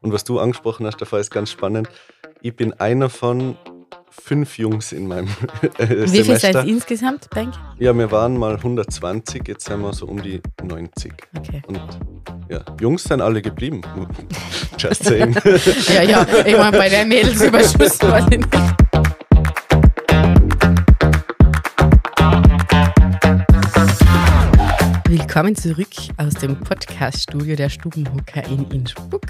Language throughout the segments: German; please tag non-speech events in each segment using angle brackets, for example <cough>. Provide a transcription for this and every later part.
Und was du angesprochen hast, davor ist ganz spannend. Ich bin einer von fünf Jungs in meinem <laughs> äh, Wie viel seid Semester. ihr insgesamt, Bank? Ja, wir waren mal 120, jetzt sind wir so um die 90. Okay. Und ja, Jungs sind alle geblieben. <laughs> Just saying. <laughs> Ja, ja, ich meine, bei der Mädelsüberschuss war ich nicht. Willkommen zurück aus dem Podcast-Studio der Stubenhocker in Innsbruck.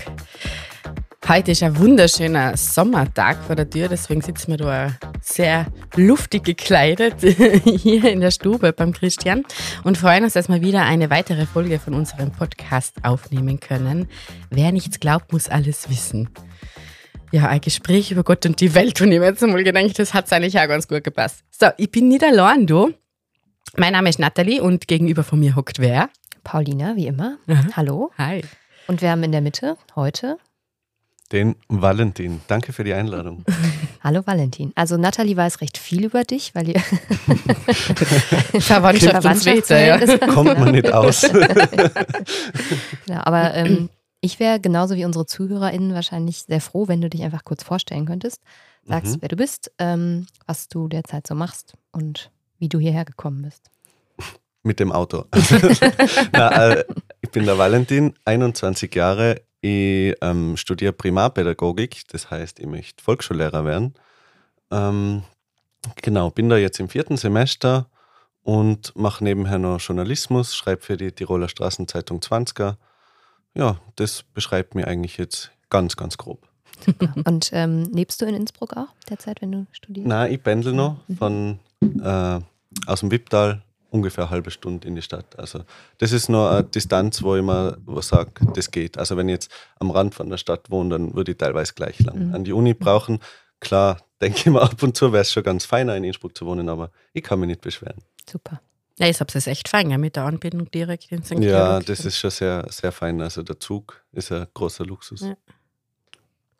Heute ist ein wunderschöner Sommertag vor der Tür, deswegen sitzen wir da sehr luftig gekleidet <laughs> hier in der Stube beim Christian und freuen uns, dass wir wieder eine weitere Folge von unserem Podcast aufnehmen können. Wer nichts glaubt, muss alles wissen. Ja, ein Gespräch über Gott und die Welt und ich habe jetzt einmal gedacht, das hat eigentlich auch ganz gut gepasst. So, ich bin allein, du. Mein Name ist Nathalie und gegenüber von mir hockt wer? Paulina, wie immer. Aha. Hallo. Hi. Und wir haben in der Mitte heute. Den Valentin. Danke für die Einladung. <laughs> Hallo Valentin. Also Nathalie weiß recht viel über dich, weil ihr <laughs> Verwandtschaft und Zweite, ja. Verwandtschaftsverhältnis- <laughs> Kommt man nicht aus. Ja, aber ähm, <clears throat> ich wäre genauso wie unsere ZuhörerInnen wahrscheinlich sehr froh, wenn du dich einfach kurz vorstellen könntest. Sagst, Mhm. wer du bist, ähm, was du derzeit so machst und wie du hierher gekommen bist. Mit dem Auto. Na, äh, ich bin der Valentin, 21 Jahre. Ich ähm, studiere Primarpädagogik, das heißt, ich möchte Volksschullehrer werden. Ähm, genau, bin da jetzt im vierten Semester und mache nebenher noch Journalismus, schreibe für die Tiroler Straßenzeitung 20er. Ja, das beschreibt mir eigentlich jetzt ganz, ganz grob. <laughs> Und ähm, lebst du in Innsbruck auch derzeit, wenn du studierst? Na, ich pendel noch von äh, aus dem Wipptal ungefähr eine halbe Stunde in die Stadt. Also das ist nur eine Distanz, wo ich mir sage, das geht. Also wenn ich jetzt am Rand von der Stadt wohne, dann würde ich teilweise gleich lang Mhm. an die Uni brauchen. Klar, denke ich mir ab und zu wäre es schon ganz feiner in Innsbruck zu wohnen, aber ich kann mich nicht beschweren. Super. Ja, ich habe es echt fein, ja, mit der Anbindung direkt in St. Ja, Georg. das ist schon sehr, sehr fein. Also der Zug ist ein großer Luxus. Ja.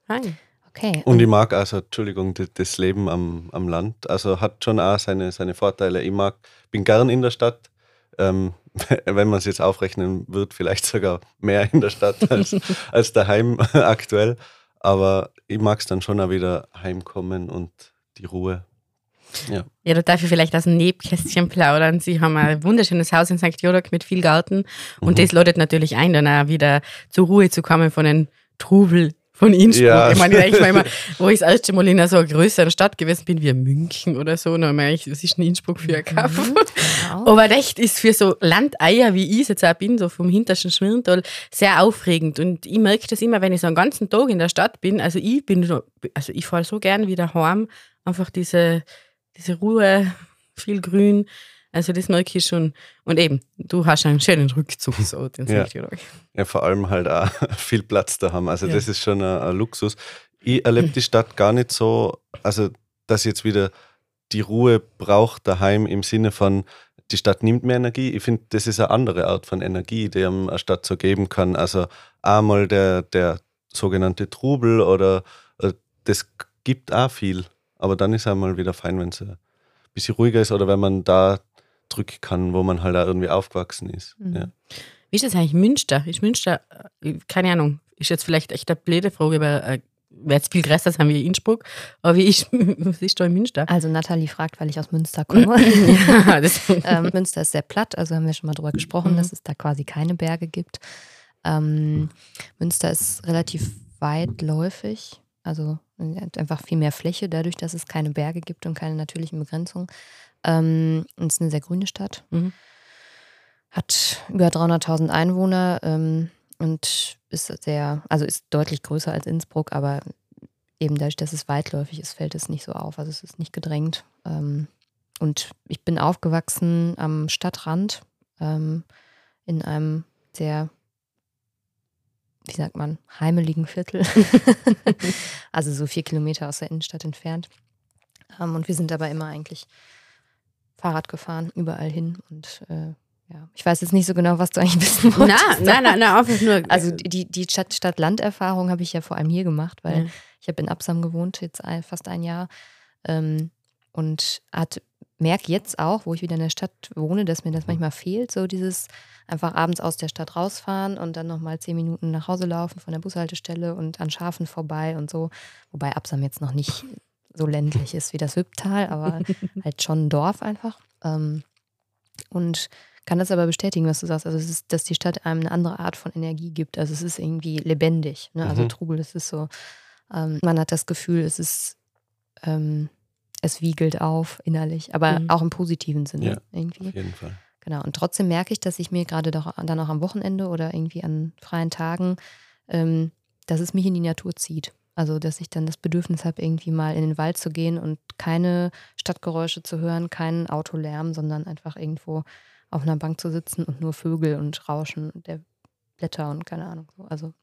Fein. Okay. Und ich mag also, Entschuldigung, das, Leben am, am Land. Also hat schon auch seine, seine Vorteile. Ich mag, bin gern in der Stadt. Ähm, <laughs> wenn man es jetzt aufrechnen wird, vielleicht sogar mehr in der Stadt <laughs> als, als daheim <laughs> aktuell. Aber ich mag es dann schon auch wieder heimkommen und die Ruhe. Ja. Ja, da darf ich vielleicht aus dem Nebkästchen plaudern. Sie haben ein wunderschönes Haus in St. Georg mit viel Garten und Mhm. das lädt natürlich ein, dann auch wieder zur Ruhe zu kommen von den Trubel von Innsbruck. Ja. Ich meine, ich <laughs> immer, wo ich das erste Mal in einer so einer größeren Stadt gewesen bin, wie München oder so, dann meine ich, was ist denn Innsbruck für ein Kaff? Genau. <laughs> Aber echt ist für so Landeier, wie ich es jetzt auch bin, so vom hintersten Schmirntal, sehr aufregend. Und ich merke das immer, wenn ich so einen ganzen Tag in der Stadt bin. Also ich bin so, also ich fahre so gern wieder heim. Einfach diese, diese Ruhe, viel Grün. Also das merke ich schon. Und eben, du hast einen schönen Rückzug so, den Ja. Georg. ja, vor allem halt auch <laughs> viel Platz da haben. Also Ja. das ist schon ein, ein Luxus. Ich erlebe die Stadt gar nicht so, also dass ich jetzt wieder die Ruhe braucht daheim im Sinne von, die Stadt nimmt mehr Energie. Ich finde, das ist eine andere Art von Energie, die einem eine Stadt so geben kann. Also einmal der, der sogenannte Trubel oder äh, das gibt auch viel. Aber dann ist einmal wieder fein, wenn es ein bisschen ruhiger ist oder wenn man da zurück kann, wo man halt auch irgendwie aufgewachsen ist. Mhm. Ja. Wie ist das eigentlich Münster? Ist Münster, äh, keine Ahnung, ist jetzt vielleicht echt eine blöde Frage, weil äh, wird jetzt viel größer sein wie Innsbruck, aber wie ist, <laughs> was ist da in Münster? Also Nathalie fragt, weil ich aus Münster <laughs> komme. ja, ähm, Münster ist sehr platt, also haben wir schon mal drüber gesprochen, Mhm. dass es da quasi keine Berge gibt. Ähm, Münster ist relativ weitläufig, also äh, hat einfach viel mehr Fläche, dadurch, dass es keine Berge gibt und keine natürlichen Begrenzungen. Ähm, und es ist eine sehr grüne Stadt. Mhm. Hat über 300.000 Einwohner ähm, und ist sehr, also ist deutlich größer als Innsbruck, aber eben dadurch, dass es weitläufig ist, fällt es nicht so auf. Also es ist nicht gedrängt. Ähm, und ich bin aufgewachsen am Stadtrand ähm, in einem sehr, wie sagt man, heimeligen Viertel. <laughs> also so vier Kilometer aus der Innenstadt entfernt. Ähm, und wir sind aber immer eigentlich Fahrrad gefahren, überall hin. Und äh, ja, ich weiß jetzt nicht so genau, was du eigentlich <laughs> wissen na, wolltest. na, na, na, einfach nur. Also die, die Stadt- Stadt-Land-Erfahrung habe ich ja vor allem hier gemacht, weil Ja. ich habe in Absam gewohnt, jetzt fast ein Jahr. Ähm, und hat merke jetzt auch, wo ich wieder in der Stadt wohne, dass mir das manchmal fehlt, so dieses einfach abends aus der Stadt rausfahren und dann nochmal zehn Minuten nach Hause laufen von der Bushaltestelle und an Schafen vorbei und so. Wobei Absam jetzt noch nicht so ländlich ist wie das Hübtal, aber <laughs> halt schon ein Dorf einfach. Ähm, und kann das aber bestätigen, was du sagst. Also, es ist, dass die Stadt einem eine andere Art von Energie gibt. Also, es ist irgendwie lebendig. Ne? Also, mhm. Trubel, es ist so, ähm, man hat das Gefühl, es ist, ähm, es wiegelt auf innerlich, aber mhm. auch im positiven Sinne ja, irgendwie. Auf jeden Fall. Genau. Und trotzdem merke ich, dass ich mir gerade doch dann auch am Wochenende oder irgendwie an freien Tagen, ähm, dass es mich in die Natur zieht. Also, dass ich dann das Bedürfnis habe, irgendwie mal in den Wald zu gehen und keine Stadtgeräusche zu hören, keinen Autolärm, sondern einfach irgendwo auf einer Bank zu sitzen und nur Vögel und Rauschen der Blätter und keine Ahnung. Also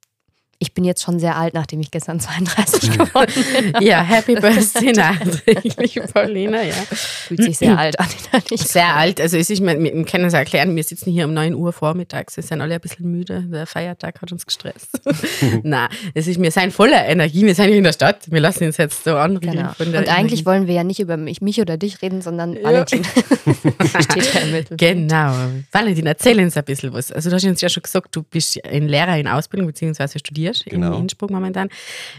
ich bin jetzt schon sehr alt, nachdem ich gestern <laughs> 32 geworden bin. <laughs> ja, Happy <laughs> Birthday nachträglich, Paulina, ja. Fühlt sich sehr alt an. Sehr alt. Also es ist, wir, wir können es erklären, wir sitzen hier um 9 Uhr vormittags, wir sind alle ein bisschen müde, der Feiertag hat uns gestresst. Nein, es ist, wir sind voller Energie, wir sind hier in der Stadt, wir lassen uns jetzt so anregen. Genau. Und eigentlich Energie. wollen wir ja nicht über mich, mich oder dich reden, sondern ja. Valentin steht ja im Mittelpunkt. Genau. Valentin, erzähl uns ein bisschen was. Also du hast uns ja schon gesagt, du bist ein Lehrer in Ausbildung bzw. studierst studierst genau. in Innsbruck momentan.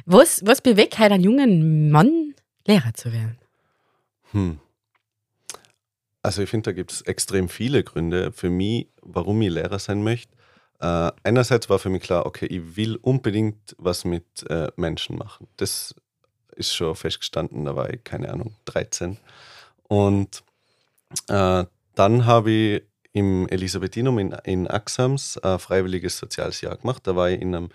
Was, was bewegt halt einen jungen Mann, Lehrer zu werden? Hm. Also ich finde, da gibt es extrem viele Gründe für mich, warum ich Lehrer sein möchte. Äh, einerseits war für mich klar, okay, ich will unbedingt was mit äh, Menschen machen. Das ist schon festgestanden, da war ich, keine Ahnung, 13. Und äh, dann habe ich im Elisabethinum in, in Axams ein freiwilliges soziales Jahr gemacht. Da war ich in einem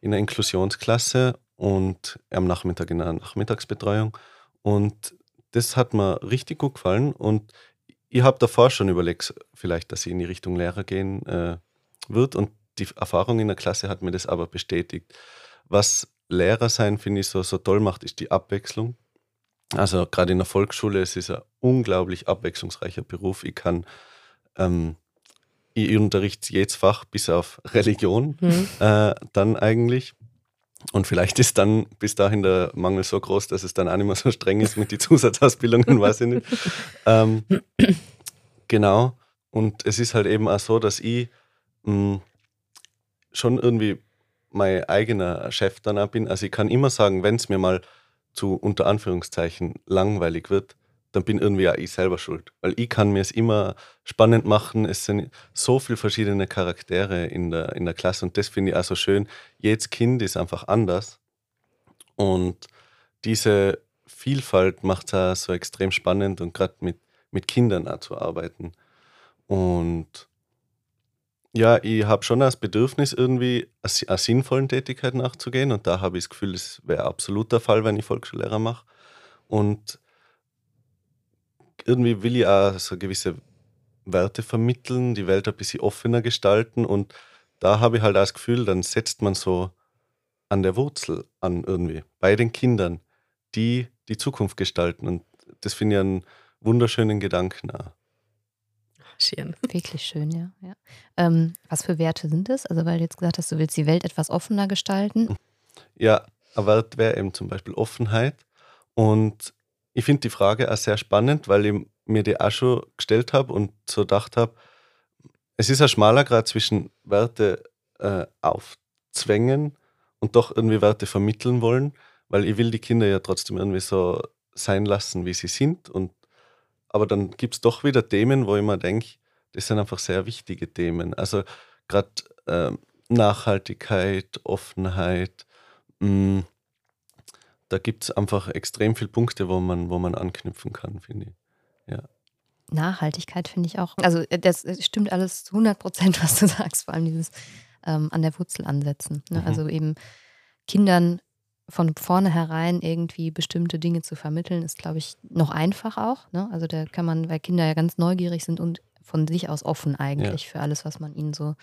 in der Inklusionsklasse und am Nachmittag in einer Nachmittagsbetreuung. Und das hat mir richtig gut gefallen. Und ich habe davor schon überlegt, vielleicht, dass ich in die Richtung Lehrer gehen äh, wird. Und die Erfahrung in der Klasse hat mir das aber bestätigt. Was Lehrer sein, finde ich, so, so toll macht, ist die Abwechslung. Also gerade in der Volksschule, es ist ein unglaublich abwechslungsreicher Beruf. Ich kann ähm, ich unterrichte jedes Fach bis auf Religion mhm. äh, dann eigentlich. Und vielleicht ist dann bis dahin der Mangel so groß, dass es dann auch nicht mehr so streng ist mit den <laughs> Zusatzausbildungen, weiß ich nicht. Ähm, genau. Und es ist halt eben auch so, dass ich mh, hm, schon irgendwie mein eigener Chef dann auch bin. Also ich kann immer sagen, wenn es mir mal zu unter Anführungszeichen langweilig wird, dann bin irgendwie auch ich selber schuld. Weil ich kann mir es immer spannend machen. Es sind so viele verschiedene Charaktere in der, in der Klasse und das finde ich auch so schön. Jedes Kind ist einfach anders und diese Vielfalt macht es so extrem spannend und gerade mit, mit Kindern auch zu arbeiten. Und ja, ich habe schon das Bedürfnis, irgendwie einer sinnvollen Tätigkeit nachzugehen und da habe ich das Gefühl, das wäre absolut der Fall, wenn ich Volksschullehrer mache. Und irgendwie will ich auch so gewisse Werte vermitteln, die Welt ein bisschen offener gestalten und da habe ich halt das Gefühl, dann setzt man so an der Wurzel an irgendwie, bei den Kindern, die die Zukunft gestalten und das finde ich einen wunderschönen Gedanken. Auch. Schön. <laughs> Wirklich schön, ja. ja. Ähm, was für Werte sind es? Also, weil du jetzt gesagt hast, du willst die Welt etwas offener gestalten. Ja, ein Wert wäre eben zum Beispiel Offenheit. Und ich finde die Frage auch sehr spannend, weil ich mir die auch schon gestellt habe und so gedacht habe, es ist ein schmaler Grad zwischen Werte äh, aufzwängen und doch irgendwie Werte vermitteln wollen, weil ich will die Kinder ja trotzdem irgendwie so sein lassen, wie sie sind. Und, aber dann gibt es doch wieder Themen, wo ich mir denke, das sind einfach sehr wichtige Themen. Also gerade äh, Nachhaltigkeit, Offenheit, mh, mm, da gibt es einfach extrem viele Punkte, wo man, wo man anknüpfen kann, finde ich. Ja. Nachhaltigkeit finde ich auch. Also äh, das stimmt alles zu 100 Prozent, was du <laughs> sagst, vor allem dieses ähm, an der Wurzel ansetzen. Ne? Mhm. Also eben Kindern von vornherein irgendwie bestimmte Dinge zu vermitteln, ist, glaube ich, noch einfach auch. Ne? Also da kann man, weil Kinder ja ganz neugierig sind und von sich aus offen eigentlich ja. für alles, was man ihnen so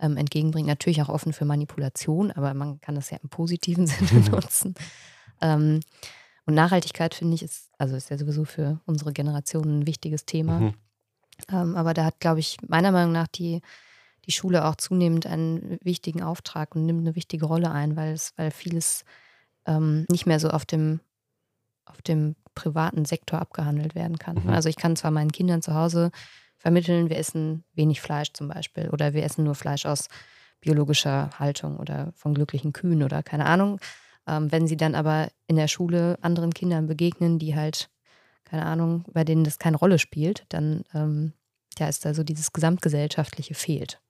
ähm, entgegenbringt. Natürlich auch offen für Manipulation, aber man kann das ja im positiven <laughs> Sinne <laughs> nutzen. Ähm, und Nachhaltigkeit, finde ich, ist, also ist ja sowieso für unsere Generation ein wichtiges Thema. Mhm. Ähm, aber da hat, glaube ich, meiner Meinung nach die, die Schule auch zunehmend einen wichtigen Auftrag und nimmt eine wichtige Rolle ein, weil es, weil vieles ähm, nicht mehr so auf dem, auf dem privaten Sektor abgehandelt werden kann. Mhm. Also ich kann zwar meinen Kindern zu Hause vermitteln, wir essen wenig Fleisch zum Beispiel oder wir essen nur Fleisch aus biologischer Haltung oder von glücklichen Kühen oder keine Ahnung. Ähm, wenn sie dann aber in der Schule anderen Kindern begegnen, die halt, keine Ahnung, bei denen das keine Rolle spielt, dann ähm, ja, ist da so dieses gesamtgesellschaftliche fehlt.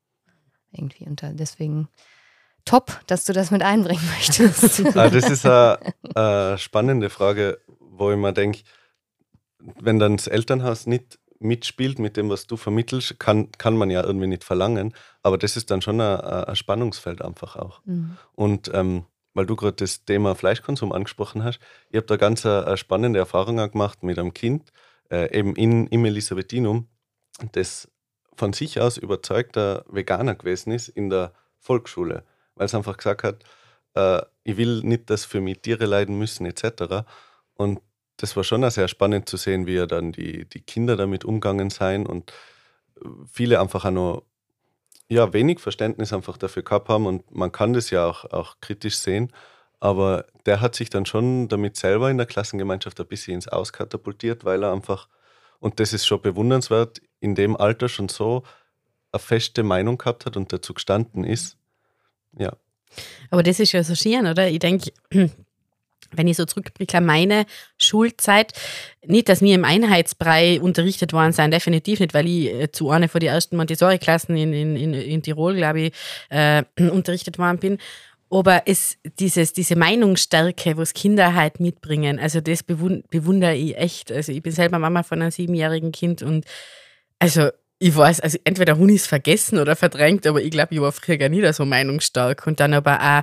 Irgendwie. Und deswegen top, dass du das mit einbringen möchtest. <laughs> Ah, das ist eine, eine spannende Frage, wo ich mir denke, wenn dann das Elternhaus nicht mitspielt mit dem, was du vermittelst, kann, kann man ja irgendwie nicht verlangen. Aber das ist dann schon ein, ein Spannungsfeld einfach auch. Mhm. Und ähm, weil du gerade das Thema Fleischkonsum angesprochen hast, ich habe da ganz eine, eine spannende Erfahrung gemacht mit einem Kind, äh, eben in, im Elisabethinum, das von sich aus überzeugter Veganer gewesen ist in der Volksschule, weil es einfach gesagt hat, äh, ich will nicht, dass für mich Tiere leiden müssen etc. Und das war schon sehr spannend zu sehen, wie er dann die, die Kinder damit umgegangen sein und viele einfach auch noch ja, wenig Verständnis einfach dafür gehabt haben und man kann das ja auch, auch kritisch sehen. Aber der hat sich dann schon damit selber in der Klassengemeinschaft ein bisschen ins Auskatapultiert, weil er einfach, und das ist schon bewundernswert, in dem Alter schon so eine feste Meinung gehabt hat und dazu gestanden ist. Ja. Aber das ist ja so schön, oder? Ich denke, wenn ich so zurückblicke an meine Schulzeit, nicht, dass wir im Einheitsbrei unterrichtet worden sind, definitiv nicht, weil ich äh, zu einer von den ersten Montessori-Klassen in, in, in, in Tirol, glaube ich, äh, <clears throat> unterrichtet worden bin. Aber es, dieses, diese Meinungsstärke, was Kinder halt mitbringen, also das bewund, bewundere ich echt. Also ich bin selber Mama von einem siebenjährigen Kind und also ich weiß, also entweder es vergessen oder verdrängt, aber ich glaube, ich war früher gar nicht so meinungsstark und dann aber auch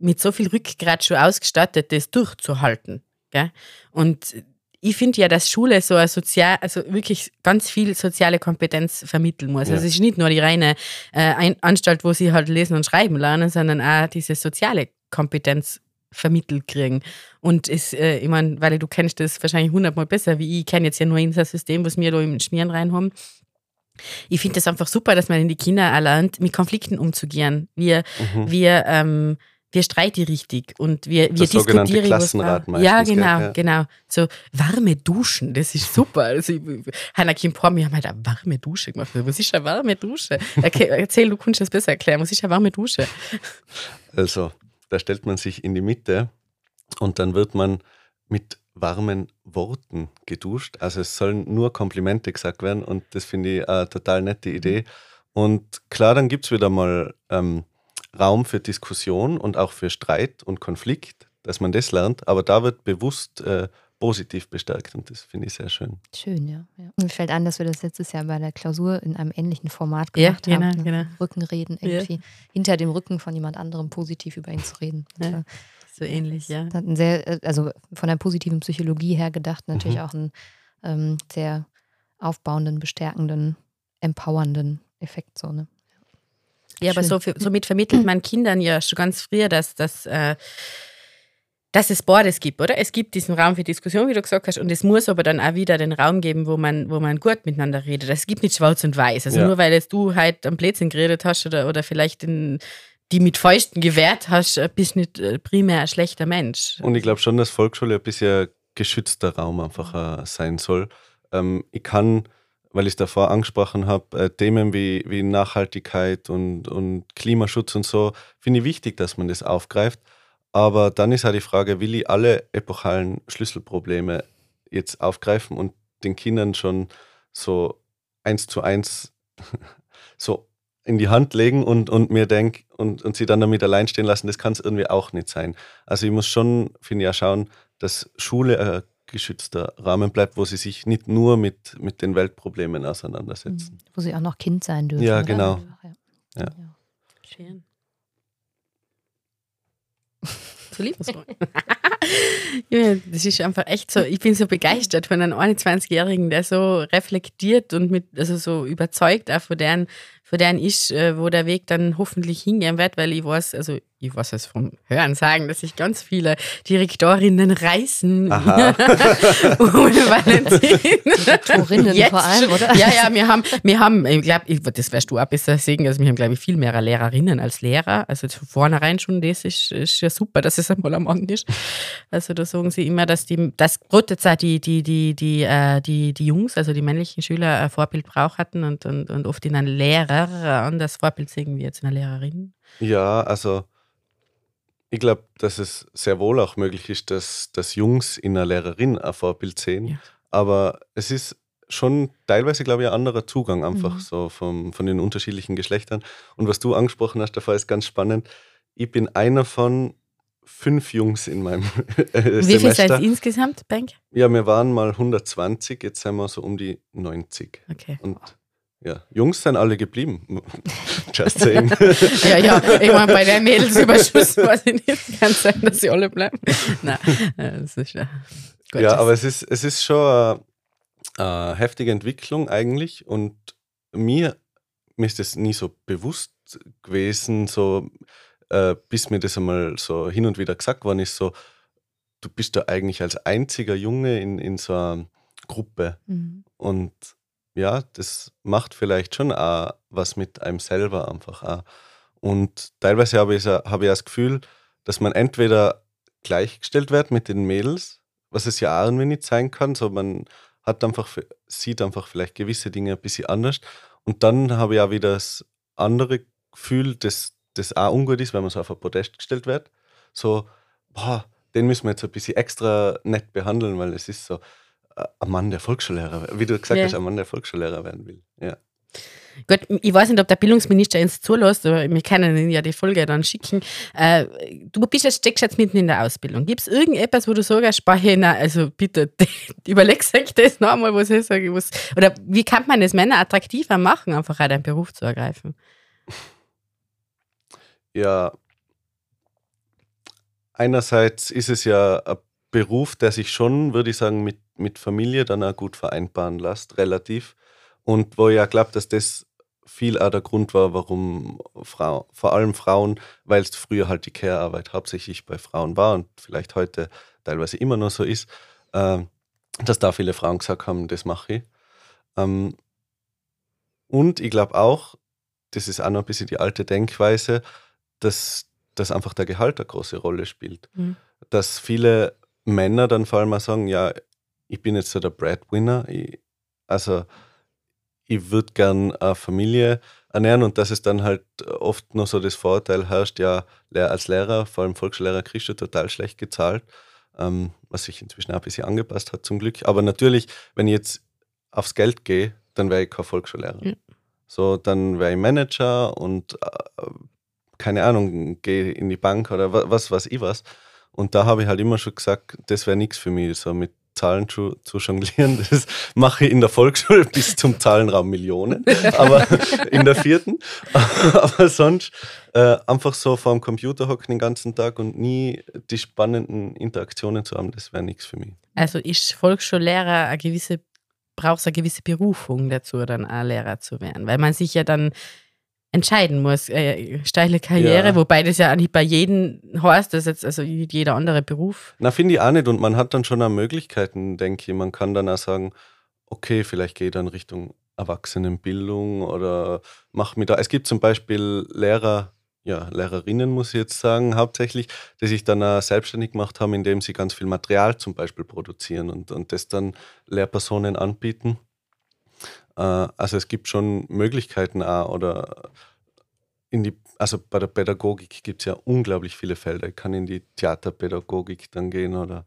mit so viel Rückgrat schon ausgestattet, das durchzuhalten. Gell? Und ich finde ja, dass Schule so ein sozial, also wirklich ganz viel soziale Kompetenz vermitteln muss. Ja. Also es ist nicht nur die reine äh, Anstalt, wo sie halt lesen und schreiben lernen, sondern auch diese soziale Kompetenz vermittelt kriegen. Und es, äh, ich meine, weil du kennst das wahrscheinlich hundertmal besser wie ich, ich kenne jetzt ja nur unser System, was wir da im Schmieren rein haben. Ich finde das einfach super, dass man in die Kinder erlernt, mit Konflikten umzugehen. Wir, Mhm. wir, ähm, wir streiten richtig und wir, wir Das diskutieren. Klassenrat braucht. Ja, meistens, gell? genau, Ja. genau. So warme Duschen, das ist super. Also, Hannah Kim Porm, wir haben halt eine warme Dusche gemacht. Was ist eine warme Dusche? Okay, erzähl, du kannst das besser erklären. Was ist eine warme Dusche? Also, da stellt man sich in die Mitte und dann wird man mit warmen Worten geduscht. Also es sollen nur Komplimente gesagt werden und das finde ich eine total nette Idee. Und klar, dann gibt es wieder mal ähm, Raum für Diskussion und auch für Streit und Konflikt, dass man das lernt, aber da wird bewusst äh, positiv bestärkt und das finde ich sehr schön. Schön, ja. ja. Und mir fällt an, dass wir das letztes Jahr bei der Klausur in einem ähnlichen Format Ja, gemacht genau, haben. ne? genau. Rückenreden, Ja. irgendwie hinter dem Rücken von jemand anderem positiv über ihn zu reden. Ja. So ähnlich, ja. Das hat einen sehr, äh, also von der positiven Psychologie her gedacht, natürlich Mhm. auch einen ähm, sehr aufbauenden, bestärkenden, empowernden Effekt. So, ne? Ja, aber Schön. so, für- somit vermittelt man Kindern ja schon ganz früher, dass, dass, äh, dass es beides gibt, oder? Es gibt diesen Raum für Diskussion, wie du gesagt hast, und es muss aber dann auch wieder den Raum geben, wo man, wo man gut miteinander redet. Es gibt nicht schwarz und weiß. Also Ja. nur weil jetzt du halt am Blödsinn geredet hast oder, oder vielleicht in, die mit Fäusten gewehrt hast, äh, bist nicht äh, primär ein schlechter Mensch. Und ich glaube schon, dass Volksschule ein bisschen geschützter Raum einfach äh, sein soll. Ähm, ich kann, weil ich es davor angesprochen habe, Themen wie, wie Nachhaltigkeit und, und Klimaschutz und so, finde ich wichtig, dass man das aufgreift. Aber dann ist halt die Frage, will ich alle epochalen Schlüsselprobleme jetzt aufgreifen und den Kindern schon so eins zu eins <laughs> so in die Hand legen und, und mir denk und, und sie dann damit allein stehen lassen, das kann es irgendwie auch nicht sein. Also ich muss schon, finde ich, auch schauen, dass Schule ein geschützter Rahmen bleibt, wo sie sich nicht nur mit, mit den Weltproblemen auseinandersetzen. Wo sie auch noch Kind sein dürfen. Ja, genau. Ja. Ja. Schön. <laughs> So lieb ja, das ist einfach echt so. Ich bin so begeistert von einem 21-Jährigen, der so reflektiert und mit, also so überzeugt auch von deren, von deren ist, äh, wo der Weg dann hoffentlich hingehen wird, weil ich weiß, also ich weiß es vom Hören sagen, dass sich ganz viele Direktorinnen reißen Aha. <laughs> um Valentin. Jetzt vor allem, oder? Ja, ja, wir haben, wir haben, ich glaube, das wirst du auch besser sehen, also wir haben, glaube ich, viel mehr Lehrerinnen als Lehrer. Also von vornherein schon, das ist, ist ja super, dass es einmal am Mann ist. Also da sagen sie immer, dass die, dass gerade die, die, die, die, äh, die, die Jungs, also die männlichen Schüler, ein Vorbild brauchten und, und, und oft in einen Lehrer ein anderes Vorbild sehen wie jetzt in einer Lehrerin. Ja, also ich glaube, dass es sehr wohl auch möglich ist, dass, dass Jungs in einer Lehrerin ein Vorbild sehen. Ja. Aber es ist schon teilweise, glaube ich, ein anderer Zugang einfach Mhm. so vom, von den unterschiedlichen Geschlechtern. Und was du angesprochen hast, davor ist ganz spannend. Ich bin einer von fünf Jungs in meinem <laughs> äh, Wie viel seid Semester. ihr insgesamt, Bank? Ja, wir waren mal 120, jetzt sind wir so um die 90. Okay. Und ja, Jungs sind alle geblieben. <laughs> Just saying. <laughs> Ja, ja, ich meine, bei der Mädelsüberschuss <laughs> weiß ich nicht, kann sein, dass sie alle bleiben. Nein, äh, das ist ja. Gut, ja, aber es ist, es ist schon eine, eine heftige Entwicklung eigentlich und mir, mir ist das nie so bewusst gewesen, so äh, bis mir das einmal so hin und wieder gesagt worden ist, so du bist da eigentlich als einziger Junge in, in so einer Gruppe Mhm. und ja, das macht vielleicht schon auch was mit einem selber einfach auch. Und teilweise habe ich, habe ich das Gefühl, dass man entweder gleichgestellt wird mit den Mädels, was es ja auch irgendwie nicht sein kann, so man hat einfach, sieht einfach vielleicht gewisse Dinge ein bisschen anders. Und dann habe ich auch wieder das andere Gefühl, dass das auch ungut ist, wenn man so auf ein Podest gestellt wird. So, boah, den müssen wir jetzt ein bisschen extra nett behandeln, weil es ist so, ein Mann, der Volksschullehrer, wie du gesagt Ja. hast, ein Mann, der Volksschullehrer werden will. Ja. Gut, ich weiß nicht, ob der Bildungsminister uns zulässt, aber wir können ihn ja die Folge dann schicken. Äh, du bist jetzt, steckst jetzt mitten in der Ausbildung. Gibt es irgendetwas, wo du sagst, nein, also bitte, <laughs> überlegst euch das noch einmal, was ich sage. Was, oder wie kann man das Männer attraktiver machen, einfach auch deinen Beruf zu ergreifen? ja, einerseits ist es ja ein Beruf, der sich schon, würde ich sagen, mit, mit Familie dann auch gut vereinbaren lässt, relativ. Und wo ich ja glaube, dass das viel auch der Grund war, warum Frau, vor allem Frauen, weil es früher halt die Care-Arbeit hauptsächlich bei Frauen war und vielleicht heute teilweise immer noch so ist, äh, dass da viele Frauen gesagt haben, das mache ich. Ähm, und ich glaube auch, das ist auch noch ein bisschen die alte Denkweise, dass, dass einfach der Gehalt eine große Rolle spielt. Mhm. Dass viele Männer dann vor allem auch sagen, ja, ich bin jetzt so der Breadwinner, ich, also ich würde gern eine Familie ernähren und dass es dann halt oft noch so das Vorteil herrscht, ja, als Lehrer, vor allem Volksschullehrer, kriegst du total schlecht gezahlt, ähm, was sich inzwischen auch ein bisschen angepasst hat zum Glück. Aber natürlich, wenn ich jetzt aufs Geld gehe, dann wäre ich kein Volksschullehrer. Ja. So, dann wäre ich Manager und äh, keine Ahnung, gehe in die Bank oder wa- was weiß ich was. Und da habe ich halt immer schon gesagt, das wäre nichts für mich, so mit Zahlen zu, zu jonglieren. <laughs> Das mache ich in der Volksschule bis zum Zahlenraum Millionen, <laughs> aber in der vierten. <laughs> Aber sonst äh, einfach so vor dem Computer hocken den ganzen Tag und nie die spannenden Interaktionen zu haben, das wäre nichts für mich. Also ist Volksschullehrer eine gewisse, brauchst eine gewisse Berufung dazu, dann auch Lehrer zu werden, weil man sich ja dann entscheiden muss, äh, steile Karriere, Ja. wobei das ja auch nicht bei jedem heißt, das jetzt also jeder andere Beruf. Na, finde ich auch nicht. Und man hat dann schon auch Möglichkeiten, denke ich. Man kann dann auch sagen, okay, vielleicht gehe ich dann Richtung Erwachsenenbildung oder mach mir da. Es gibt zum Beispiel Lehrer, ja, Lehrerinnen, muss ich jetzt sagen, hauptsächlich, die sich dann auch selbstständig gemacht haben, indem sie ganz viel Material zum Beispiel produzieren und, und das dann Lehrpersonen anbieten. Äh, also es gibt schon Möglichkeiten auch oder in die, also bei der Pädagogik gibt es ja unglaublich viele Felder. Ich kann in die Theaterpädagogik dann gehen oder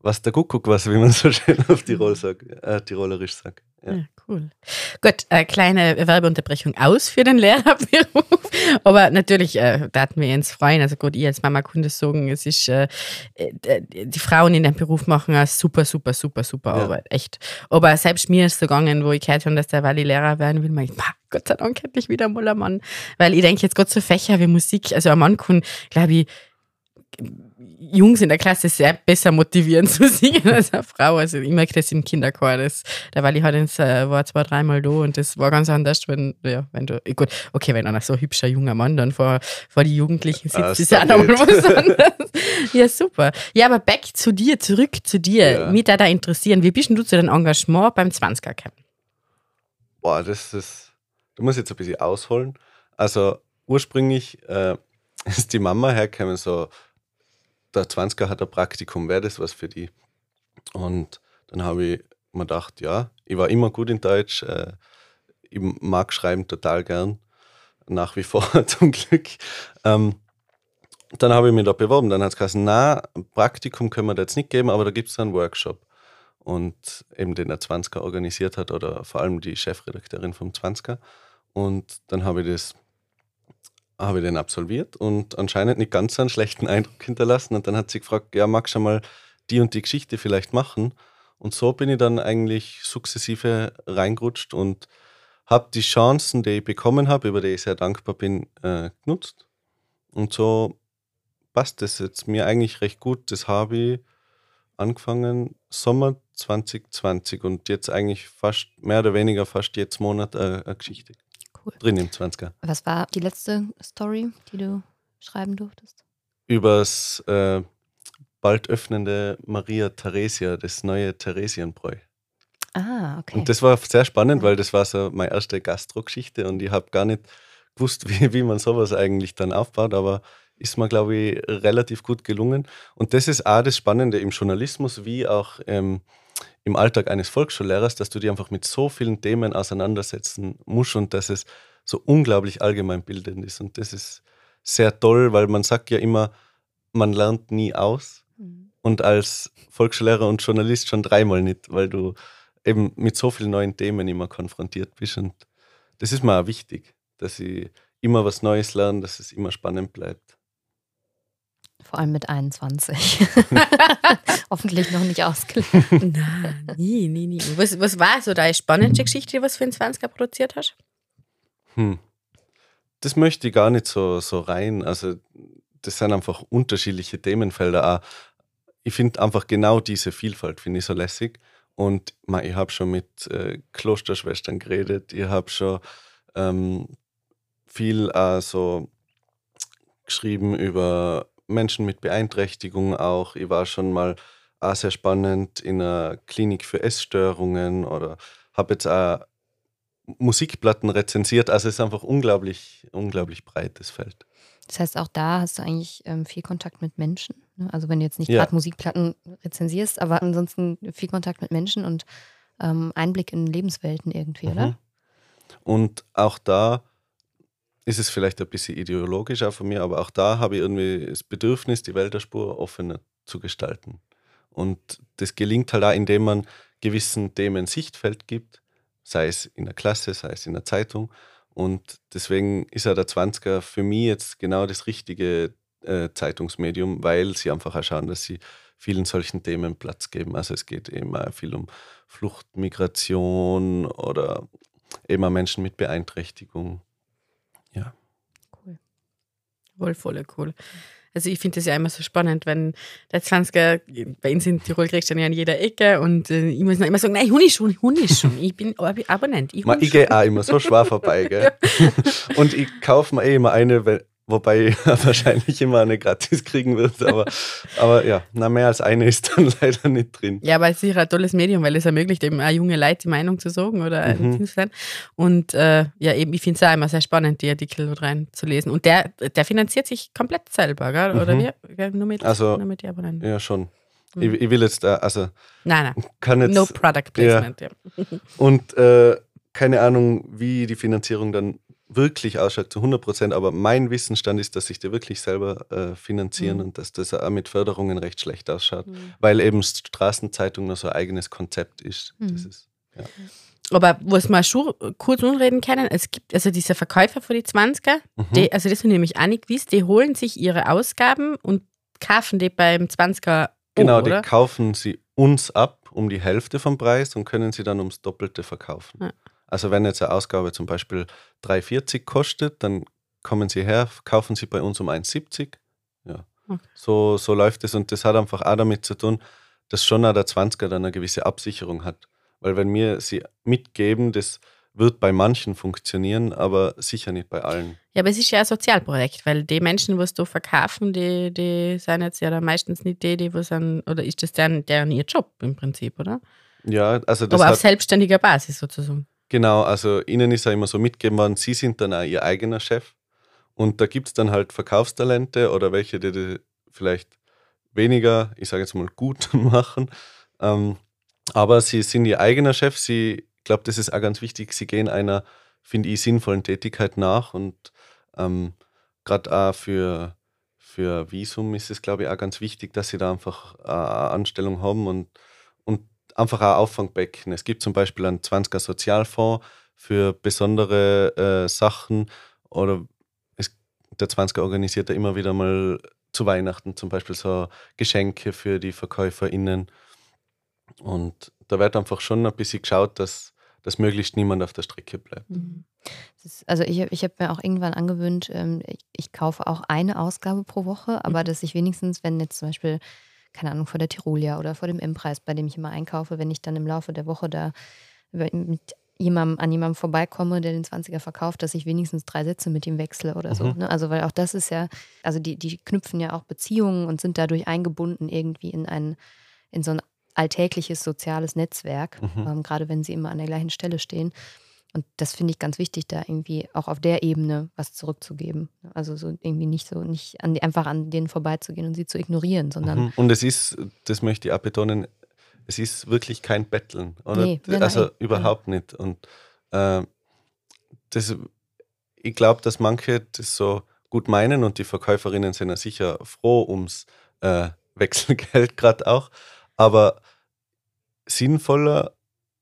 was der Kuckuck was, wie man so schön auf Tirol sagt, äh, Tirolerisch sagt. Ja. Ja, cool. Gut, äh, kleine Werbeunterbrechung aus für den Lehrerberuf. <laughs> Aber natürlich äh, da hatten wir uns freuen. Also gut, ich als Mama konnte sagen, es ist, äh, äh, die Frauen in dem Beruf machen eine super, super, super, super Ja. Arbeit. Echt. Aber selbst mir ist es so gegangen, wo ich gehört habe, dass der Wally Lehrer werden will, mein ich, "Pah, Gott sei Dank endlich wieder mal ein Mann. Weil ich denke jetzt gerade so Fächer wie Musik, also ein Mann kann, glaube ich, Jungs in der Klasse sehr besser motivieren <laughs> zu singen als eine Frau. Also ich merke das im Kinderchor. Das, da war ich halt ins, äh, war zwei, dreimal da und das war ganz anders, wenn, ja, wenn du, gut, okay, wenn einer so hübscher junger Mann dann vor, vor die Jugendlichen sitzt, ah, ist ja auch nochmal was <laughs> anderes. ja, super. Ja, aber back zu dir, zurück zu dir. Ja. Mich da, da interessieren, wie bist du zu deinem Engagement beim 20er Camp? Boah, das ist, du musst jetzt ein bisschen ausholen. Also ursprünglich äh, <laughs> ist die Mama hergekommen, so der 20er hat ein Praktikum, wäre das was für die? Und dann habe ich mir gedacht, ja, ich war immer gut in Deutsch, äh, ich mag schreiben total gern, nach wie vor <laughs> zum Glück. Ähm, dann habe ich mich da beworben, dann hat es gesagt, na, Praktikum können wir da jetzt nicht geben, aber da gibt es einen Workshop. Und eben den der 20er organisiert hat oder vor allem die Chefredakteurin vom 20er. Und dann habe ich das habe ich den absolviert und anscheinend nicht ganz so einen schlechten Eindruck hinterlassen. Und dann hat sie gefragt, ja, magst du mal die und die Geschichte vielleicht machen? Und so bin ich dann eigentlich sukzessive reingerutscht und habe die Chancen, die ich bekommen habe, über die ich sehr dankbar bin, äh, genutzt. Und so passt das jetzt mir eigentlich recht gut. Das habe ich angefangen Sommer 2020 und jetzt eigentlich fast mehr oder weniger fast jetzt Monat äh, eine Geschichte cool. Drin im 20er. Was war die letzte Story, die du schreiben durftest? Übers äh, bald öffnende Maria Theresia, das neue Theresienbräu. Ah, okay. Und das war sehr spannend, weil das war so meine erste Gastro-Geschichte und ich habe gar nicht gewusst, <laughs> wie, wie man sowas eigentlich dann aufbaut, aber ist mir, glaube ich, relativ gut gelungen. Und das ist auch das Spannende im Journalismus, wie auch ähm, im Alltag eines Volksschullehrers, dass du dich einfach mit so vielen Themen auseinandersetzen musst und dass es so unglaublich allgemeinbildend ist. Und das ist sehr toll, weil man sagt ja immer, man lernt nie aus. Mhm. Und als Volksschullehrer und Journalist schon dreimal nicht, weil du eben mit so vielen neuen Themen immer konfrontiert bist. Und das ist mir auch wichtig, dass ich immer was Neues lerne, dass es immer spannend bleibt. Vor allem mit 21. <laughs> Hoffentlich noch nicht ausgelernt. Nein, nie, nie, nie. Was, was war so deine spannendste Geschichte, was für ein 20er produziert hast? Hm. Das möchte ich gar nicht so, so rein. Also, das sind einfach unterschiedliche Themenfelder. Auch. Ich finde einfach genau diese Vielfalt, finde ich so lässig. Und man, ich habe schon mit äh, Klosterschwestern geredet, ich habe schon ähm, viel äh, so geschrieben über Menschen mit Beeinträchtigung auch. Ich war schon mal auch sehr spannend in einer Klinik für Essstörungen oder habe jetzt auch Musikplatten rezensiert. Also es ist einfach unglaublich, unglaublich breites Feld. Das heißt, auch da hast du eigentlich ähm, viel Kontakt mit Menschen. Ne? Also wenn du jetzt nicht ja. gerade Musikplatten rezensierst, aber ansonsten viel Kontakt mit Menschen und ähm, Einblick in Lebenswelten irgendwie, mhm. oder? Und auch da ist es vielleicht ein bisschen ideologisch auch von mir, aber auch da habe ich irgendwie das Bedürfnis, die Welt der Spur offener zu gestalten. Und das gelingt halt auch, indem man gewissen Themen Sichtfeld gibt, sei es in der Klasse, sei es in der Zeitung. Und deswegen ist ja der 20er für mich jetzt genau das richtige äh, Zeitungsmedium, weil sie einfach auch schauen, dass sie vielen solchen Themen Platz geben. Also es geht eben viel um Flucht, Migration oder eben auch Menschen mit Beeinträchtigung. Wohl voll cool. Also ich finde das ja immer so spannend, wenn der 20er, bei uns in Tirol kriegst du ja in jeder Ecke und äh, ich muss immer sagen, nein, Huni schon, Huni schon. Ich bin Abonnent. Ich, ich gehe auch immer so schwer vorbei, gell? <laughs> und ich kaufe mir eh immer eine, weil Wobei <laughs> er wahrscheinlich immer eine gratis kriegen wird. Aber, <laughs> aber ja, na, mehr als eine ist dann <laughs> leider nicht drin. Ja, aber es ist sicher ein tolles Medium, weil es ermöglicht eben auch junge Leute die Meinung zu sagen oder mhm. zu sein. Und äh, ja, eben, ich finde es auch immer sehr spannend, die Artikel reinzulesen. Und der, der finanziert sich komplett selber, gell? oder mhm. wie? Nur mit, also, nur mit die Abonnenten. Ja, schon. Mhm. Ich, ich, will jetzt, also. Nein, nein. Kann jetzt, no Product Placement, ja. ja. Und äh, keine Ahnung, wie die Finanzierung dann wirklich ausschaut zu 100 Prozent, aber mein Wissensstand ist, dass sich die wirklich selber äh, finanzieren mhm. und dass das auch mit Förderungen recht schlecht ausschaut, mhm. weil eben Straßenzeitung noch so ein eigenes Konzept ist. Mhm. Das ist ja. Aber was wir schon kurz umreden können, es gibt also diese Verkäufer für die 20er, mhm. die, also das habe ich nämlich auch nicht gewusst, die holen sich ihre Ausgaben und kaufen die beim 20er Genau, um, die kaufen sie uns ab um die Hälfte vom Preis und können sie dann ums Doppelte verkaufen. Ja. Also wenn jetzt eine Ausgabe zum Beispiel 3,40 kostet, dann kommen Sie her, kaufen Sie bei uns um 1,70. Ja. Okay. So, so läuft es und das hat einfach auch damit zu tun, dass schon auch der 20er dann eine gewisse Absicherung hat. Weil wenn wir sie mitgeben, das wird bei manchen funktionieren, aber sicher nicht bei allen. Ja, aber es ist ja ein Sozialprojekt, weil die Menschen, was du verkaufen, die, die sind jetzt ja dann meistens nicht die, die was an, oder ist das deren, deren ihr Job im Prinzip, oder? Ja, also das aber auf hat, selbstständiger Basis sozusagen. Genau, also ihnen ist ja immer so mitgegeben worden, sie sind dann auch ihr eigener Chef. Und da gibt es dann halt Verkaufstalente oder welche, die, die vielleicht weniger, ich sage jetzt mal, gut <laughs> machen. Ähm, aber sie sind ihr eigener Chef. Sie, ich glaube, das ist auch ganz wichtig. Sie gehen einer, finde ich, sinnvollen Tätigkeit nach. Und ähm, gerade auch für, für Visum ist es, glaube ich, auch ganz wichtig, dass sie da einfach äh, eine Anstellung haben und, und einfach auch Auffangbecken. Es gibt zum Beispiel einen 20er Sozialfonds für besondere äh, Sachen oder es, der 20er organisiert da immer wieder mal zu Weihnachten zum Beispiel so Geschenke für die VerkäuferInnen. Und da wird einfach schon ein bisschen geschaut, dass, dass möglichst niemand auf der Strecke bleibt. Das ist, also ich, ich habe mir auch irgendwann angewöhnt, ähm, ich, ich kaufe auch eine Ausgabe pro Woche, aber dass ich wenigstens, wenn jetzt zum Beispiel, keine Ahnung, vor der Tirolia oder vor dem M-Preis, bei dem ich immer einkaufe, wenn ich dann im Laufe der Woche da mit jemandem, an jemandem vorbeikomme, der den 20er verkauft, dass ich wenigstens drei Sätze mit ihm wechsle oder so. Mhm. Ne? Also weil auch das ist ja, also die, die knüpfen ja auch Beziehungen und sind dadurch eingebunden irgendwie in ein, in so ein alltägliches soziales Netzwerk, Mhm. ähm, gerade wenn sie immer an der gleichen Stelle stehen. Und das finde ich ganz wichtig, da irgendwie auch auf der Ebene was zurückzugeben. Also so irgendwie nicht so, nicht an die, einfach an denen vorbeizugehen und sie zu ignorieren, sondern Mhm. Und es ist, das möchte ich auch betonen, es ist wirklich kein Betteln. Oder? Nee, nein, also nein. überhaupt nicht. Und äh, das, ich glaube, dass manche das so gut meinen und die Verkäuferinnen sind ja sicher froh ums äh, <laughs> Wechselgeld gerade auch. Aber sinnvoller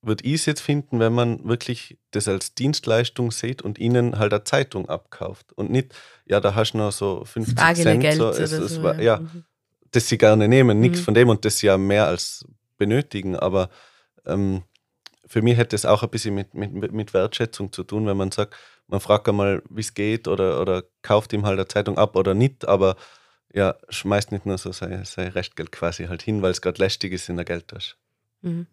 würde ich es jetzt finden, wenn man wirklich das als Dienstleistung sieht und ihnen halt eine Zeitung abkauft. Und nicht, ja, da hast du noch so 50 Cent. Bargeldgeld So, es, es so. war, ja, Mhm. das sie gerne nehmen, nichts Mhm. von dem und das sie ja mehr als benötigen. Aber ähm, für mich hätte es auch ein bisschen mit, mit, mit Wertschätzung zu tun, wenn man sagt, man fragt einmal, wie es geht oder, oder kauft ihm halt eine Zeitung ab oder nicht, aber ja, schmeißt nicht nur so sein, sein Restgeld quasi halt hin, weil es gerade lästig ist in der Geldtasche. Mhm.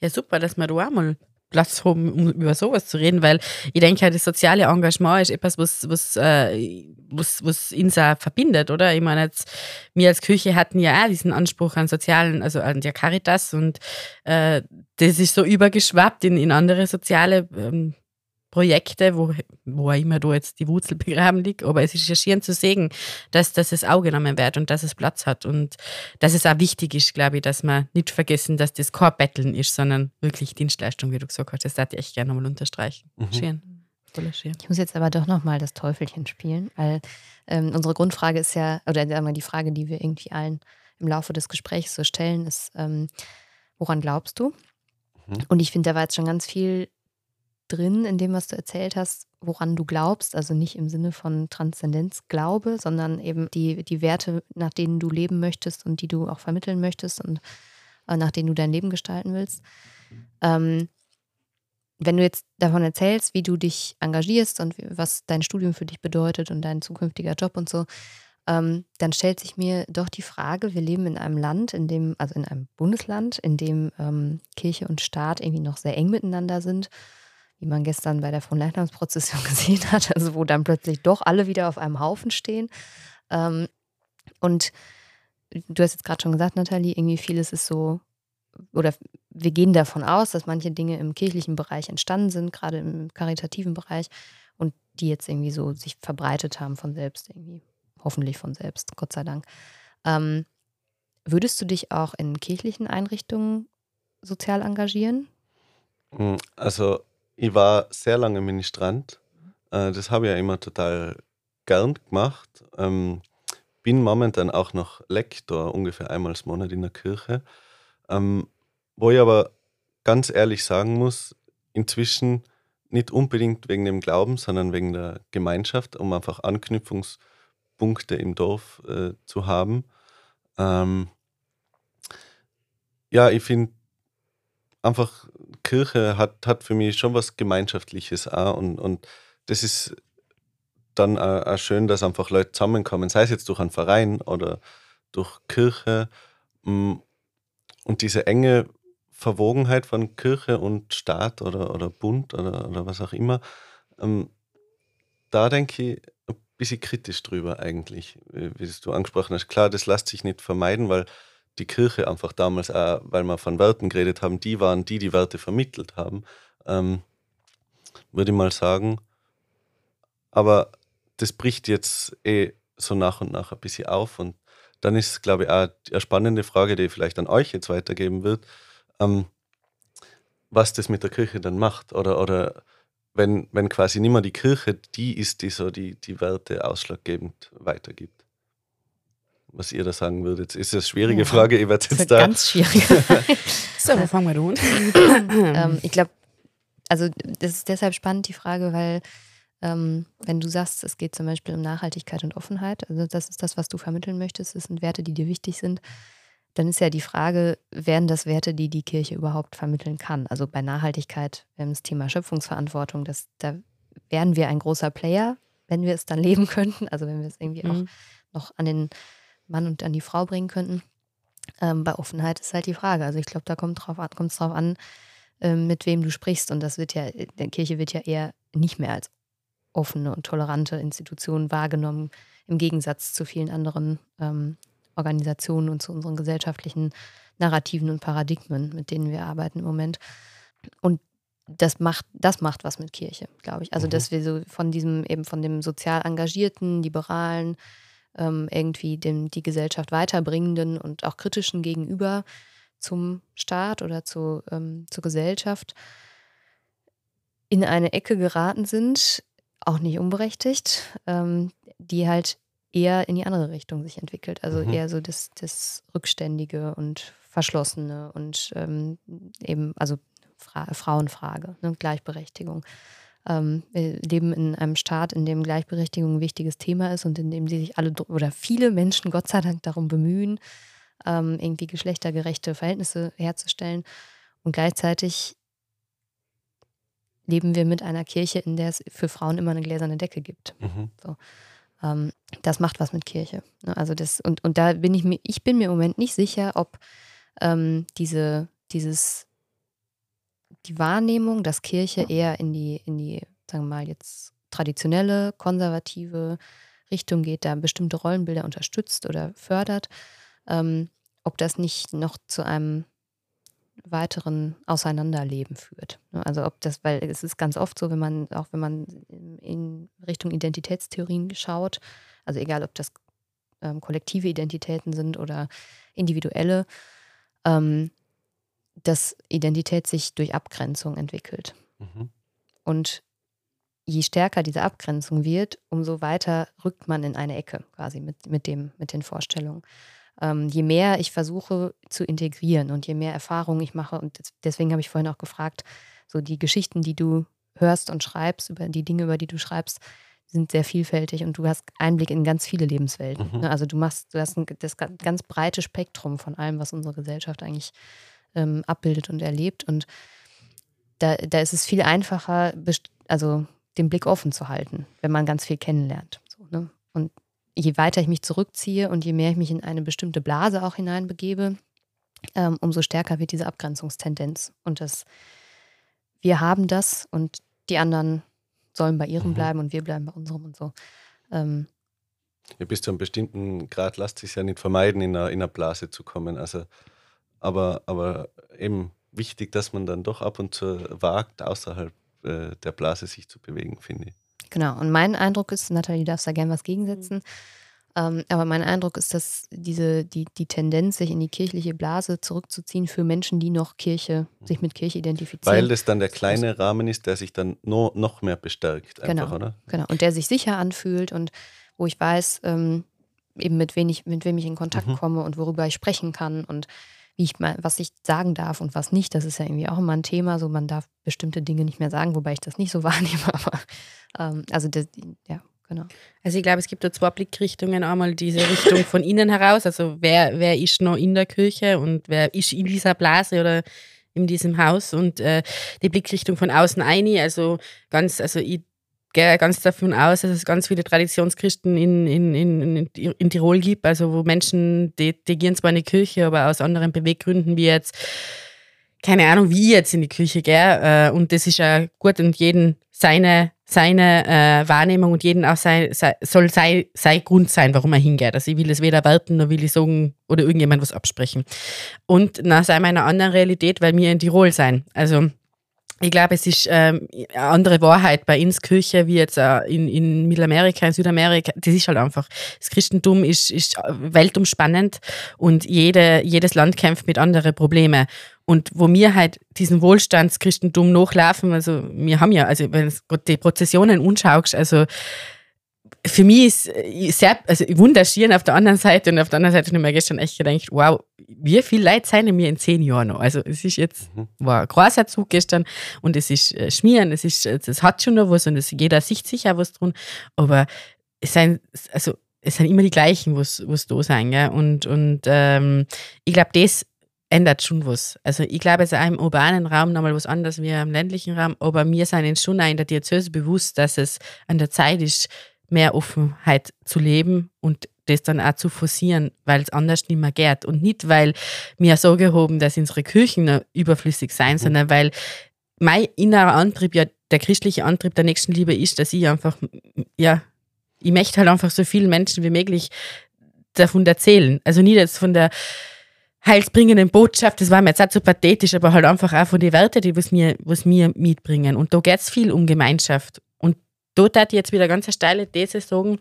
Ja, super, dass wir da auch mal Platz haben, um über sowas zu reden, weil ich denke, das soziale Engagement ist etwas, was, was, äh, was, was uns auch verbindet, oder? Ich meine, jetzt, wir als Kirche hatten ja auch diesen Anspruch an sozialen, also an der Caritas und äh, das ist so übergeschwappt in, in andere soziale ähm, Projekte, wo, wo auch immer da jetzt die Wurzel begraben liegt, aber es ist ja schön zu sehen, dass, dass es auch genommen wird und dass es Platz hat und dass es auch wichtig ist, glaube ich, dass man nicht vergessen, dass das kein Betteln ist, sondern wirklich Dienstleistung, wie du gesagt hast. Das darf ich echt gerne nochmal unterstreichen. Mhm. Schön. Ich muss jetzt aber doch nochmal das Teufelchen spielen, weil ähm, unsere Grundfrage ist ja, oder sagen wir, die Frage, die wir irgendwie allen im Laufe des Gesprächs so stellen, ist, ähm, woran glaubst du? Mhm. Und ich finde, da war jetzt schon ganz viel drin in dem, was du erzählt hast, woran du glaubst, also nicht im Sinne von Transzendenzglaube, sondern eben die, die Werte, nach denen du leben möchtest und die du auch vermitteln möchtest und äh, nach denen du dein Leben gestalten willst. Ähm, wenn du jetzt davon erzählst, wie du dich engagierst und was dein Studium für dich bedeutet und dein zukünftiger Job und so, ähm, dann stellt sich mir doch die Frage, wir leben in einem Land, in dem, also in einem Bundesland, in dem ähm, Kirche und Staat irgendwie noch sehr eng miteinander sind, wie man gestern bei der Fronleichnamsprozession <laughs> gesehen hat, also wo dann plötzlich doch alle wieder auf einem Haufen stehen. Ähm, und du hast jetzt gerade schon gesagt, Nathalie, irgendwie vieles ist so, oder wir gehen davon aus, dass manche Dinge im kirchlichen Bereich entstanden sind, gerade im karitativen Bereich, und die jetzt irgendwie so sich verbreitet haben von selbst irgendwie. Hoffentlich von selbst, Gott sei Dank. Ähm, würdest du dich auch in kirchlichen Einrichtungen sozial engagieren? Mm, Also, ich war sehr lange Ministrant. Äh, Das habe ich ja immer total gern gemacht. Ähm, Bin momentan auch noch Lektor, ungefähr einmal im Monat in der Kirche. Ähm, Wo ich aber ganz ehrlich sagen muss, inzwischen nicht unbedingt wegen dem Glauben, sondern wegen der Gemeinschaft, um einfach Anknüpfungspunkte im Dorf äh, zu haben. Ähm, ja, ich finde einfach, Kirche hat, hat für mich schon was Gemeinschaftliches auch und, und das ist dann auch schön, dass einfach Leute zusammenkommen, sei es jetzt durch einen Verein oder durch Kirche. Mm, und diese enge Verwogenheit von Kirche und Staat oder, oder Bund oder, oder was auch immer, ähm, da denke ich ein bisschen kritisch drüber eigentlich, wie du angesprochen hast. Klar, das lässt sich nicht vermeiden, weil die Kirche einfach damals auch, weil wir von Werten geredet haben, die waren, die die Werte vermittelt haben, ähm, würde ich mal sagen. Aber das bricht jetzt eh so nach und nach ein bisschen auf und dann ist, glaube ich, auch eine spannende Frage, die ich vielleicht an euch jetzt weitergeben wird, ähm, was das mit der Kirche dann macht oder, oder wenn, wenn quasi nicht mehr die Kirche die ist, die so die, die Werte ausschlaggebend weitergibt. Was ihr da sagen würdet. Ist eine schwierige ja, Frage. Werde jetzt da. Ganz schwierig. <laughs> so, wo fangen wir an? <laughs> ähm, ich glaube, also das ist deshalb spannend, die Frage, weil ähm, wenn du sagst, es geht zum Beispiel um Nachhaltigkeit und Offenheit, also das ist das, was du vermitteln möchtest, das sind Werte, die dir wichtig sind, dann ist ja die Frage, wären das Werte, die die Kirche überhaupt vermitteln kann? Also bei Nachhaltigkeit, wir haben das Thema Schöpfungsverantwortung, das, da wären wir ein großer Player, wenn wir es dann leben <laughs> könnten, also wenn wir es irgendwie mhm. auch noch an den Mann und an die Frau bringen könnten. Ähm, bei Offenheit ist halt die Frage. Also ich glaube, da kommt es drauf, drauf an, ähm, mit wem du sprichst. Und das wird ja, der Kirche wird ja eher nicht mehr als offene und tolerante Institution wahrgenommen, im Gegensatz zu vielen anderen ähm, Organisationen und zu unseren gesellschaftlichen Narrativen und Paradigmen, mit denen wir arbeiten im Moment. Und das macht, das macht was mit Kirche, glaube ich. Also, mhm. dass wir so von diesem, eben von dem sozial engagierten, liberalen, ähm, irgendwie dem, die Gesellschaft weiterbringenden und auch kritischen gegenüber zum Staat oder zu, ähm, zur Gesellschaft in eine Ecke geraten sind, auch nicht unberechtigt, ähm, die halt eher in die andere Richtung sich entwickelt. Also mhm. eher so das, das Rückständige und Verschlossene und ähm, eben, also Fra Frauenfrage, ne, Gleichberechtigung. Ähm, wir leben in einem Staat, in dem Gleichberechtigung ein wichtiges Thema ist und in dem sich alle oder viele Menschen Gott sei Dank darum bemühen, ähm, irgendwie geschlechtergerechte Verhältnisse herzustellen. Und gleichzeitig leben wir mit einer Kirche, in der es für Frauen immer eine gläserne Decke gibt. Mhm. So. Ähm, das macht was mit Kirche. Ne? Also das, und, und da bin ich mir, ich bin mir im Moment nicht sicher, ob ähm, diese, dieses, die Wahrnehmung, dass Kirche eher in die, in die, sagen wir mal, jetzt traditionelle, konservative Richtung geht, da bestimmte Rollenbilder unterstützt oder fördert, ähm, ob das nicht noch zu einem weiteren Auseinanderleben führt. Ne? Also ob das, weil es ist ganz oft so, wenn man, auch wenn man in Richtung Identitätstheorien schaut, also egal ob das ähm, kollektive Identitäten sind oder individuelle, ähm, dass Identität sich durch Abgrenzung entwickelt. Mhm. Und je stärker diese Abgrenzung wird, umso weiter rückt man in eine Ecke quasi mit, mit, dem, mit den Vorstellungen ähm, je mehr ich versuche zu integrieren und je mehr Erfahrungen ich mache, und deswegen habe ich vorhin auch gefragt, so die Geschichten, die du hörst und schreibst, über die Dinge, über die du schreibst, sind sehr vielfältig und du hast Einblick in ganz viele Lebenswelten. Mhm. Ne? Also du machst, du hast ein, das ganz breite Spektrum von allem, was unsere Gesellschaft eigentlich ähm, abbildet und erlebt. Und da, da ist es viel einfacher, also den Blick offen zu halten, wenn man ganz viel kennenlernt. So, ne? Und je weiter ich mich zurückziehe und je mehr ich mich in eine bestimmte Blase auch hineinbegebe, ähm, umso stärker wird diese Abgrenzungstendenz. Und das, wir haben das und die anderen sollen bei ihrem mhm. bleiben und wir bleiben bei unserem und so. Ähm, ja, bis zu einem bestimmten Grad lässt sich ja nicht vermeiden, in eine, in eine Blase zu kommen. Also, aber, aber eben wichtig, dass man dann doch ab und zu wagt, außerhalb äh, der Blase sich zu bewegen, finde ich. Genau. Und mein Eindruck ist, Nathalie, du darfst da gerne was gegensetzen. Mhm. Ähm, aber mein Eindruck ist, dass diese, die, die Tendenz, sich in die kirchliche Blase zurückzuziehen für Menschen, die noch Kirche, sich mit Kirche identifizieren. Weil das dann der kleine Rahmen ist, der sich dann no, noch mehr bestärkt, einfach, genau, oder? Genau. Und der sich sicher anfühlt und wo ich weiß, ähm, eben mit, wen ich, mit wem ich in Kontakt mhm. komme und worüber ich sprechen kann und wie ich mal, was ich sagen darf und was nicht. Das ist ja irgendwie auch immer ein Thema. So, man darf bestimmte Dinge nicht mehr sagen, wobei ich das nicht so <laughs> wahrnehme. Aber ähm, also das, ja, genau. Also ich glaube, es gibt da zwei Blickrichtungen. Einmal diese Richtung von innen heraus, also wer, wer ist noch in der Kirche und wer ist in dieser Blase oder in diesem Haus und äh, die Blickrichtung von außen ein. Also ganz, also ich gehe ganz davon aus, dass es ganz viele Traditionschristen in, in, in, in Tirol gibt, also wo Menschen, die, die gehen zwar in die Kirche, aber aus anderen Beweggründen wie jetzt, keine Ahnung, wie jetzt in die Kirche gehe. Äh, und das ist ja gut und jeden seine, seine äh, Wahrnehmung und jeden auch sei, sei, soll sein sei Grund sein, warum er hingeht. Also ich will es weder werten, noch will ich sagen oder irgendjemand was absprechen. Und nach seiner anderen Realität, weil wir in Tirol sein. Also ich glaube, es ist ähm, eine andere Wahrheit bei uns Kirche wie jetzt äh, in, in Mittelamerika, in Südamerika. Das ist halt einfach, das Christentum ist, ist weltumspannend und jede, jedes Land kämpft mit anderen Problemen. Und wo wir halt diesen Wohlstandschristentum nachlaufen, also wir haben ja, also wenn du die Prozessionen anschaust, also für mich ist äh, sehr also wunderschön auf der anderen Seite und auf der anderen Seite habe ich mir gestern echt gedacht, wow, wie viele Leute sind mir in zehn Jahren noch? Also es ist jetzt, mhm. war ein großer Zug gestern und es ist äh, Schmieren, es ist, es hat schon noch was und es, jeder sieht sicher was drin, aber es sind, also es sind immer die gleichen, was, was da sein, gell? Und, und ähm, ich glaube, das ändert schon was. Also ich glaube, es ist auch im urbanen Raum nochmal was anderes wie im ländlichen Raum, aber mir sind uns schon auch in der Diözese bewusst, dass es an der Zeit ist, mehr Offenheit zu leben und das dann auch zu forcieren, weil es anders nicht mehr geht. Und nicht, weil wir so gehoben, dass unsere Kirchen überflüssig sein, mhm. sondern weil mein innerer Antrieb, ja der christliche Antrieb der Nächstenliebe ist, dass ich einfach, ja, ich möchte halt einfach so vielen Menschen wie möglich davon erzählen. Also nicht jetzt von der heilsbringenden Botschaft, das war mir jetzt auch so pathetisch, aber halt einfach auch von den Werten, die was mir, was mir mitbringen. Und da geht es viel um Gemeinschaft dort hat jetzt wieder ganz eine steile These sagen,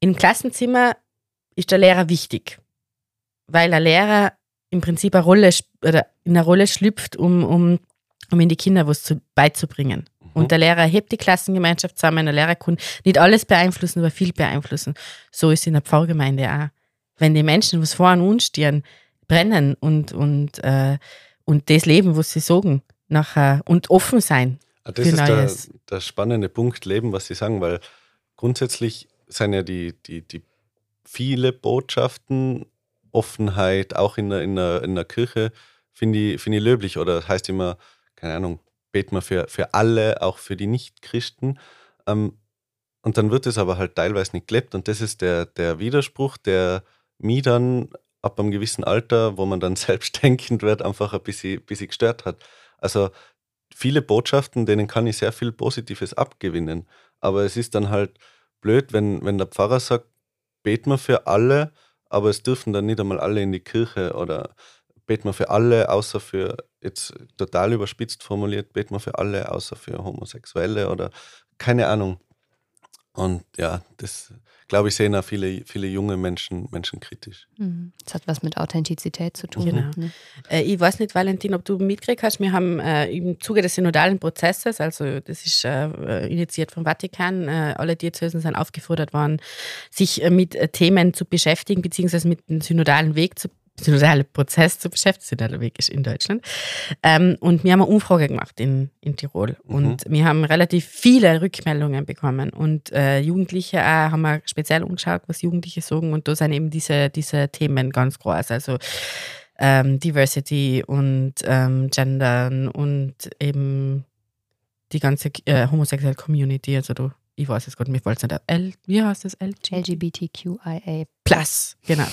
im Klassenzimmer ist der Lehrer wichtig, weil der Lehrer im Prinzip eine Rolle oder in eine Rolle schlüpft, um, um, um in die Kinder was zu, beizubringen. Mhm. Und der Lehrer hebt die Klassengemeinschaft zusammen, der Lehrer kann nicht alles beeinflussen, aber viel beeinflussen. So ist es in der Pfarrgemeinde auch. Wenn die Menschen, was vor uns stehen, brennen und, und, äh, und das leben, was sie sagen, nachher und offen sein Ah, das ist der, der, spannende Punkt, Leben, was Sie sagen, weil grundsätzlich sind ja die, die, die viele Botschaften, Offenheit, auch in der, in der, in der Kirche, finde ich, find ich löblich. Oder heißt immer, keine Ahnung, beten wir für, für alle, auch für die Nichtchristen. Ähm, und dann wird es aber halt teilweise nicht gelebt. Und das ist der, der Widerspruch, der mich dann ab einem gewissen Alter, wo man dann <laughs> selbstdenkend wird, einfach ein bisschen, bisschen gestört hat. Also viele Botschaften, denen kann ich sehr viel Positives abgewinnen. Aber es ist dann halt blöd, wenn, wenn der Pfarrer sagt, beten wir für alle, aber es dürfen dann nicht einmal alle in die Kirche oder beten wir für alle, außer für, jetzt total überspitzt formuliert, beten wir für alle, außer für Homosexuelle oder keine Ahnung. Und ja, das glaube ich, sehen auch viele, viele junge Menschen, Menschen kritisch. Mhm. Das hat was mit Authentizität zu tun. Genau. Ne? Äh, ich weiß nicht, Valentin, ob du mitgekriegt hast, wir haben äh, im Zuge des synodalen Prozesses, also das ist äh, initiiert vom Vatikan, äh, alle Diözesen sind aufgefordert worden, sich äh, mit äh, Themen zu beschäftigen, beziehungsweise mit dem synodalen Weg zu synodale Prozess zu beschäftigen, synodaler Weg ist in Deutschland. Ähm, und wir haben eine Umfrage gemacht in, in Tirol mhm. und wir haben relativ viele Rückmeldungen bekommen und äh, Jugendliche auch, haben wir speziell umgeschaut, was Jugendliche sagen und da sind eben diese, diese Themen ganz groß, also ähm, Diversity und ähm, Gendern und eben die ganze äh, homosexuelle Community, also du ich weiß es Gott, mir wollte es nicht. L, wie heißt das? LG? LGBTQIA. Plus, genau.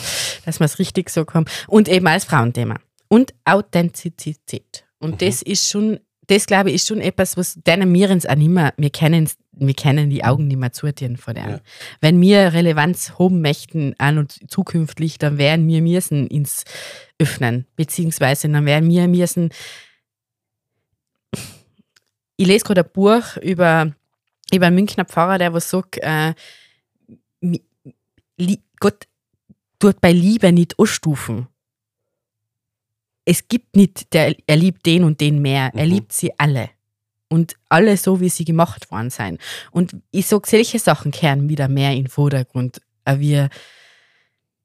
Dass wir es richtig so kommen. Und eben als Frauenthema. Und Authentizität. Und mhm. das ist schon, das glaube ich, ist schon etwas, was denen wir uns auch nicht mehr, wir kennen, wir kennen die Augen nicht mehr zutieren vor denen. Ja. Wenn wir Relevanz haben möchten an und zukünftig, dann werden wir müssen ins öffnen. Beziehungsweise dann werden wir müssen, ich lese gerade ein Buch über ich war ein Münchner Pfarrer, der was sagt, äh, Gott tut bei Liebe nicht anstufen. Es gibt nicht, der, er liebt den und den mehr. Er mhm. liebt sie alle. Und alle so, wie sie gemacht worden sein. Und ich sage, solche Sachen kehren wieder mehr in den Vordergrund. Wir,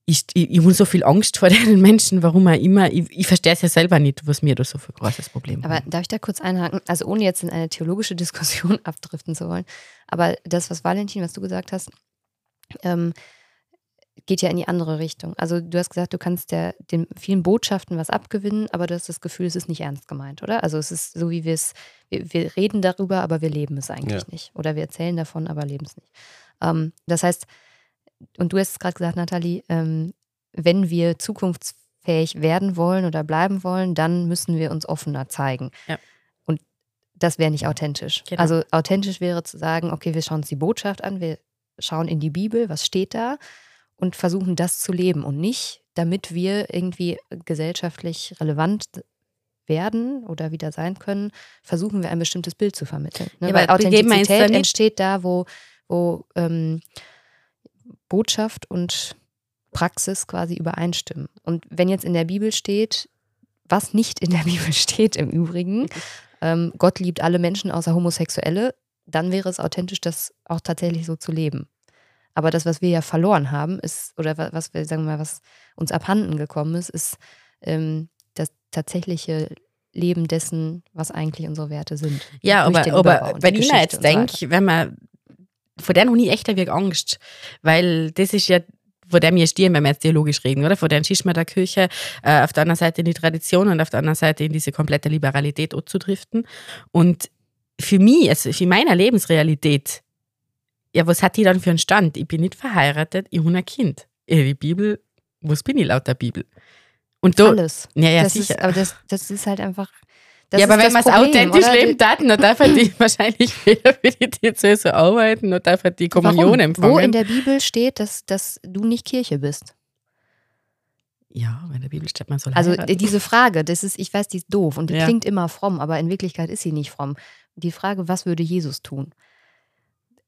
ich, ich, ich habe so viel Angst vor <laughs> den Menschen, warum er immer, ich, ich verstehe es ja selber nicht, was mir da so für ein großes Problem Aber darf ich da kurz einhaken? Also ohne jetzt in eine theologische <laughs> Diskussion <laughs> abdriften zu wollen, aber das, was Valentin, was du gesagt hast, ähm, geht ja in die andere Richtung. Also du hast gesagt, du kannst der, den vielen Botschaften was abgewinnen, aber du hast das Gefühl, es ist nicht ernst gemeint, oder? Also es ist so, wie wir es, wir, wir reden darüber, aber wir leben es eigentlich Ja. nicht. Oder wir erzählen davon, aber leben es nicht. Ähm, das heißt, und du hast es gerade gesagt, Nathalie, ähm, wenn wir zukunftsfähig werden wollen oder bleiben wollen, dann müssen wir uns offener zeigen. Ja. Und das wäre nicht authentisch. Genau. Also authentisch wäre zu sagen, okay, wir schauen uns die Botschaft an, wir schauen in die Bibel, was steht da und versuchen das zu leben und nicht, damit wir irgendwie gesellschaftlich relevant werden oder wieder sein können, versuchen wir ein bestimmtes Bild zu vermitteln. Ne? Ja, Weil Authentizität entsteht da, wo, wo ähm, Botschaft und Praxis quasi übereinstimmen. Und wenn jetzt in der Bibel steht, was nicht in der <laughs> Bibel steht im Übrigen, ähm, Gott liebt alle Menschen außer Homosexuelle, dann wäre es authentisch, das auch tatsächlich so zu leben. Aber das, was wir ja verloren haben, ist, oder wa- was wir, sagen wir mal, was uns abhanden gekommen ist, ist ähm, das tatsächliche Leben dessen, was eigentlich unsere Werte sind. Ja, aber, aber wenn ich mir jetzt so denke, wenn man, vor der noch nie echt wirklich Angst, weil das ist ja, vor der wir stehen, wenn wir jetzt theologisch reden, oder? Vor der schießt man der Kirche äh, auf der anderen Seite in die Tradition und auf der anderen Seite in diese komplette Liberalität anzudriften. Und für mich, also für meine Lebensrealität, ja, was hat die dann für einen Stand? Ich bin nicht verheiratet, ich habe ein Kind. Ja, die Bibel, was bin ich laut der Bibel? Und da, Alles. ja, ja, das sicher. ist, aber das, das ist halt einfach. Das ja, aber wenn das es authentisch oder? leben taten, dann darf er die <laughs> wahrscheinlich weder für die so arbeiten, noch darf er die Kommunion Warum? empfangen. Wo in der Bibel steht, dass, dass du nicht Kirche bist? ja, in der Bibel steht man soll Also heiraten. diese Frage, das ist, ich weiß, die ist doof und die Ja. klingt immer fromm, aber in Wirklichkeit ist sie nicht fromm. Die Frage, was würde Jesus tun?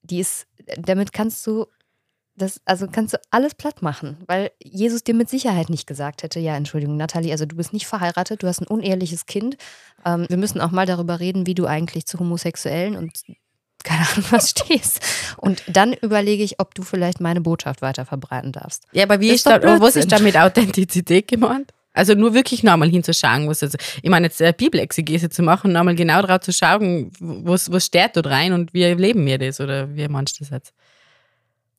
Die ist, damit kannst du das, also kannst du alles platt machen, weil Jesus dir mit Sicherheit nicht gesagt hätte, ja, Entschuldigung, Nathalie, also du bist nicht verheiratet, du hast ein uneheliches Kind. Ähm, wir müssen auch mal darüber reden, wie du eigentlich zu Homosexuellen und keine Ahnung was stehst. Und dann überlege ich, ob du vielleicht meine Botschaft weiter verbreiten darfst. ja, aber wie ist ist da, was ist da mit Authentizität gemeint? Also nur wirklich nochmal hinzuschauen, was also, ich meine jetzt äh, Bibelexegese zu machen, nochmal genau drauf zu schauen, was, was steht dort rein und wie leben wir das oder wie meinst das jetzt?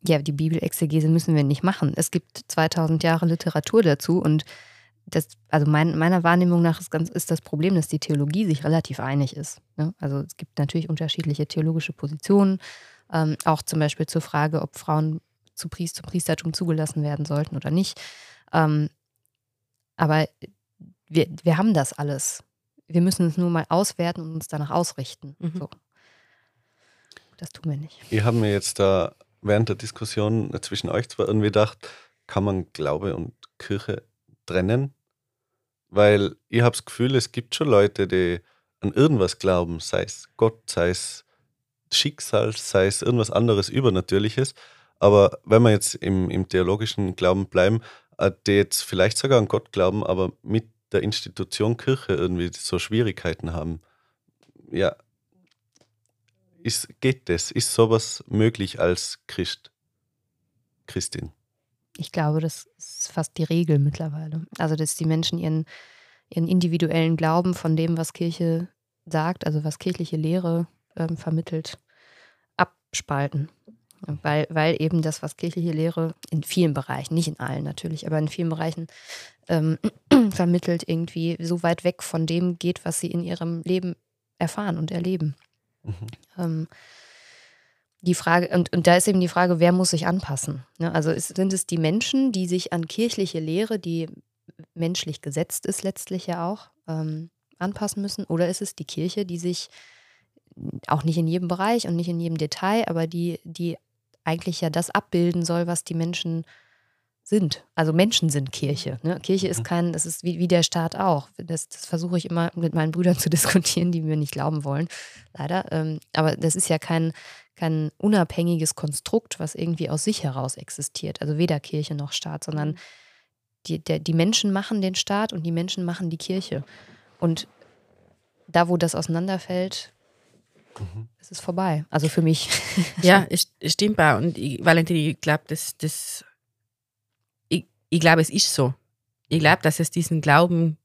Ja, die Bibelexegese müssen wir nicht machen. Es gibt 2000 Jahre Literatur dazu und das, also mein, meiner Wahrnehmung nach ist, ganz, ist das Problem, dass die Theologie sich relativ einig ist. Ne? Also es gibt natürlich unterschiedliche theologische Positionen, ähm, auch zum Beispiel zur Frage, ob Frauen zu Priest, zum Priestertum zugelassen werden sollten oder nicht. Ähm, aber wir, wir haben das alles. Wir müssen es nur mal auswerten und uns danach ausrichten. Mhm. So. Das tun wir nicht. Ich habe mir jetzt da während der Diskussion zwischen euch zwei irgendwie gedacht, kann man Glaube und Kirche trennen? Weil ich habe das Gefühl, es gibt schon Leute, die an irgendwas glauben, sei es Gott, sei es Schicksal, sei es irgendwas anderes Übernatürliches. Aber wenn wir jetzt im, im theologischen Glauben bleiben, äh, die jetzt vielleicht sogar an Gott glauben, aber mit der Institution Kirche irgendwie so Schwierigkeiten haben, ja, ist, geht das? Ist sowas möglich als Christ? Christin? Ich glaube, das ist fast die Regel mittlerweile. Also, dass die Menschen ihren, ihren individuellen Glauben von dem, was Kirche sagt, also was kirchliche Lehre ähm, vermittelt, abspalten. Weil, weil eben das, was kirchliche Lehre in vielen Bereichen, nicht in allen natürlich, aber in vielen Bereichen ähm, <clears throat> vermittelt, irgendwie so weit weg von dem geht, was sie in ihrem Leben erfahren und erleben. Mhm. Ähm, die Frage, und, und da ist eben die Frage, wer muss sich anpassen? Ne? Also ist, sind es die Menschen, die sich an kirchliche Lehre, die menschlich gesetzt ist, letztlich ja auch, ähm, anpassen müssen? Oder ist es die Kirche, die sich auch nicht in jedem Bereich und nicht in jedem Detail, aber die, die eigentlich ja das abbilden soll, was die Menschen sind. Also Menschen sind Kirche. Ne? Kirche ist kein, das ist wie, wie der Staat auch. Das, das versuche ich immer mit meinen Brüdern <laughs> zu diskutieren, die mir nicht glauben wollen, leider. Ähm, aber das ist ja kein, kein unabhängiges Konstrukt, was irgendwie aus sich heraus existiert. Also weder Kirche noch Staat, sondern die, der, die Menschen machen den Staat und die Menschen machen die Kirche. Und da, wo das auseinanderfällt, ist es vorbei. Also für mich. <laughs> Ja, stimmt auch. Und ich, Valentin, ich glaube, das, das, ich, ich glaube, es ist so. Ich glaube, dass es diesen Glauben,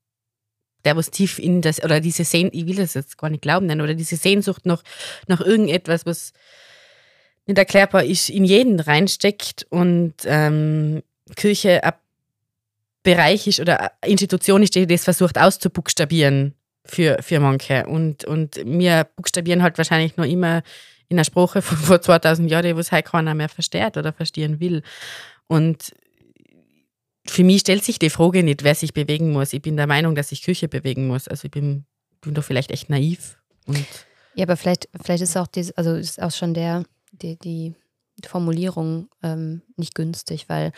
der was tief in das, oder diese Sehnsucht, ich will das jetzt gar nicht glauben nennen, oder diese Sehnsucht nach, nach irgendetwas, was nicht erklärbar ist, in jeden reinsteckt und ähm, Kirche ein Bereich ist oder eine Institution ist, die das versucht auszubuchstabieren für, für manche. Und, und wir buchstabieren halt wahrscheinlich noch immer in der Sprache von vor 2000 Jahren, wo es halt keiner mehr versteht oder verstehen will. Und für mich stellt sich die Frage nicht, wer sich bewegen muss. Ich bin der Meinung, dass sich Küche bewegen muss. Also ich bin, bin da vielleicht echt naiv. Und ja, aber vielleicht, vielleicht ist auch dies, also ist auch schon der, die, die Formulierung ähm, nicht günstig, weil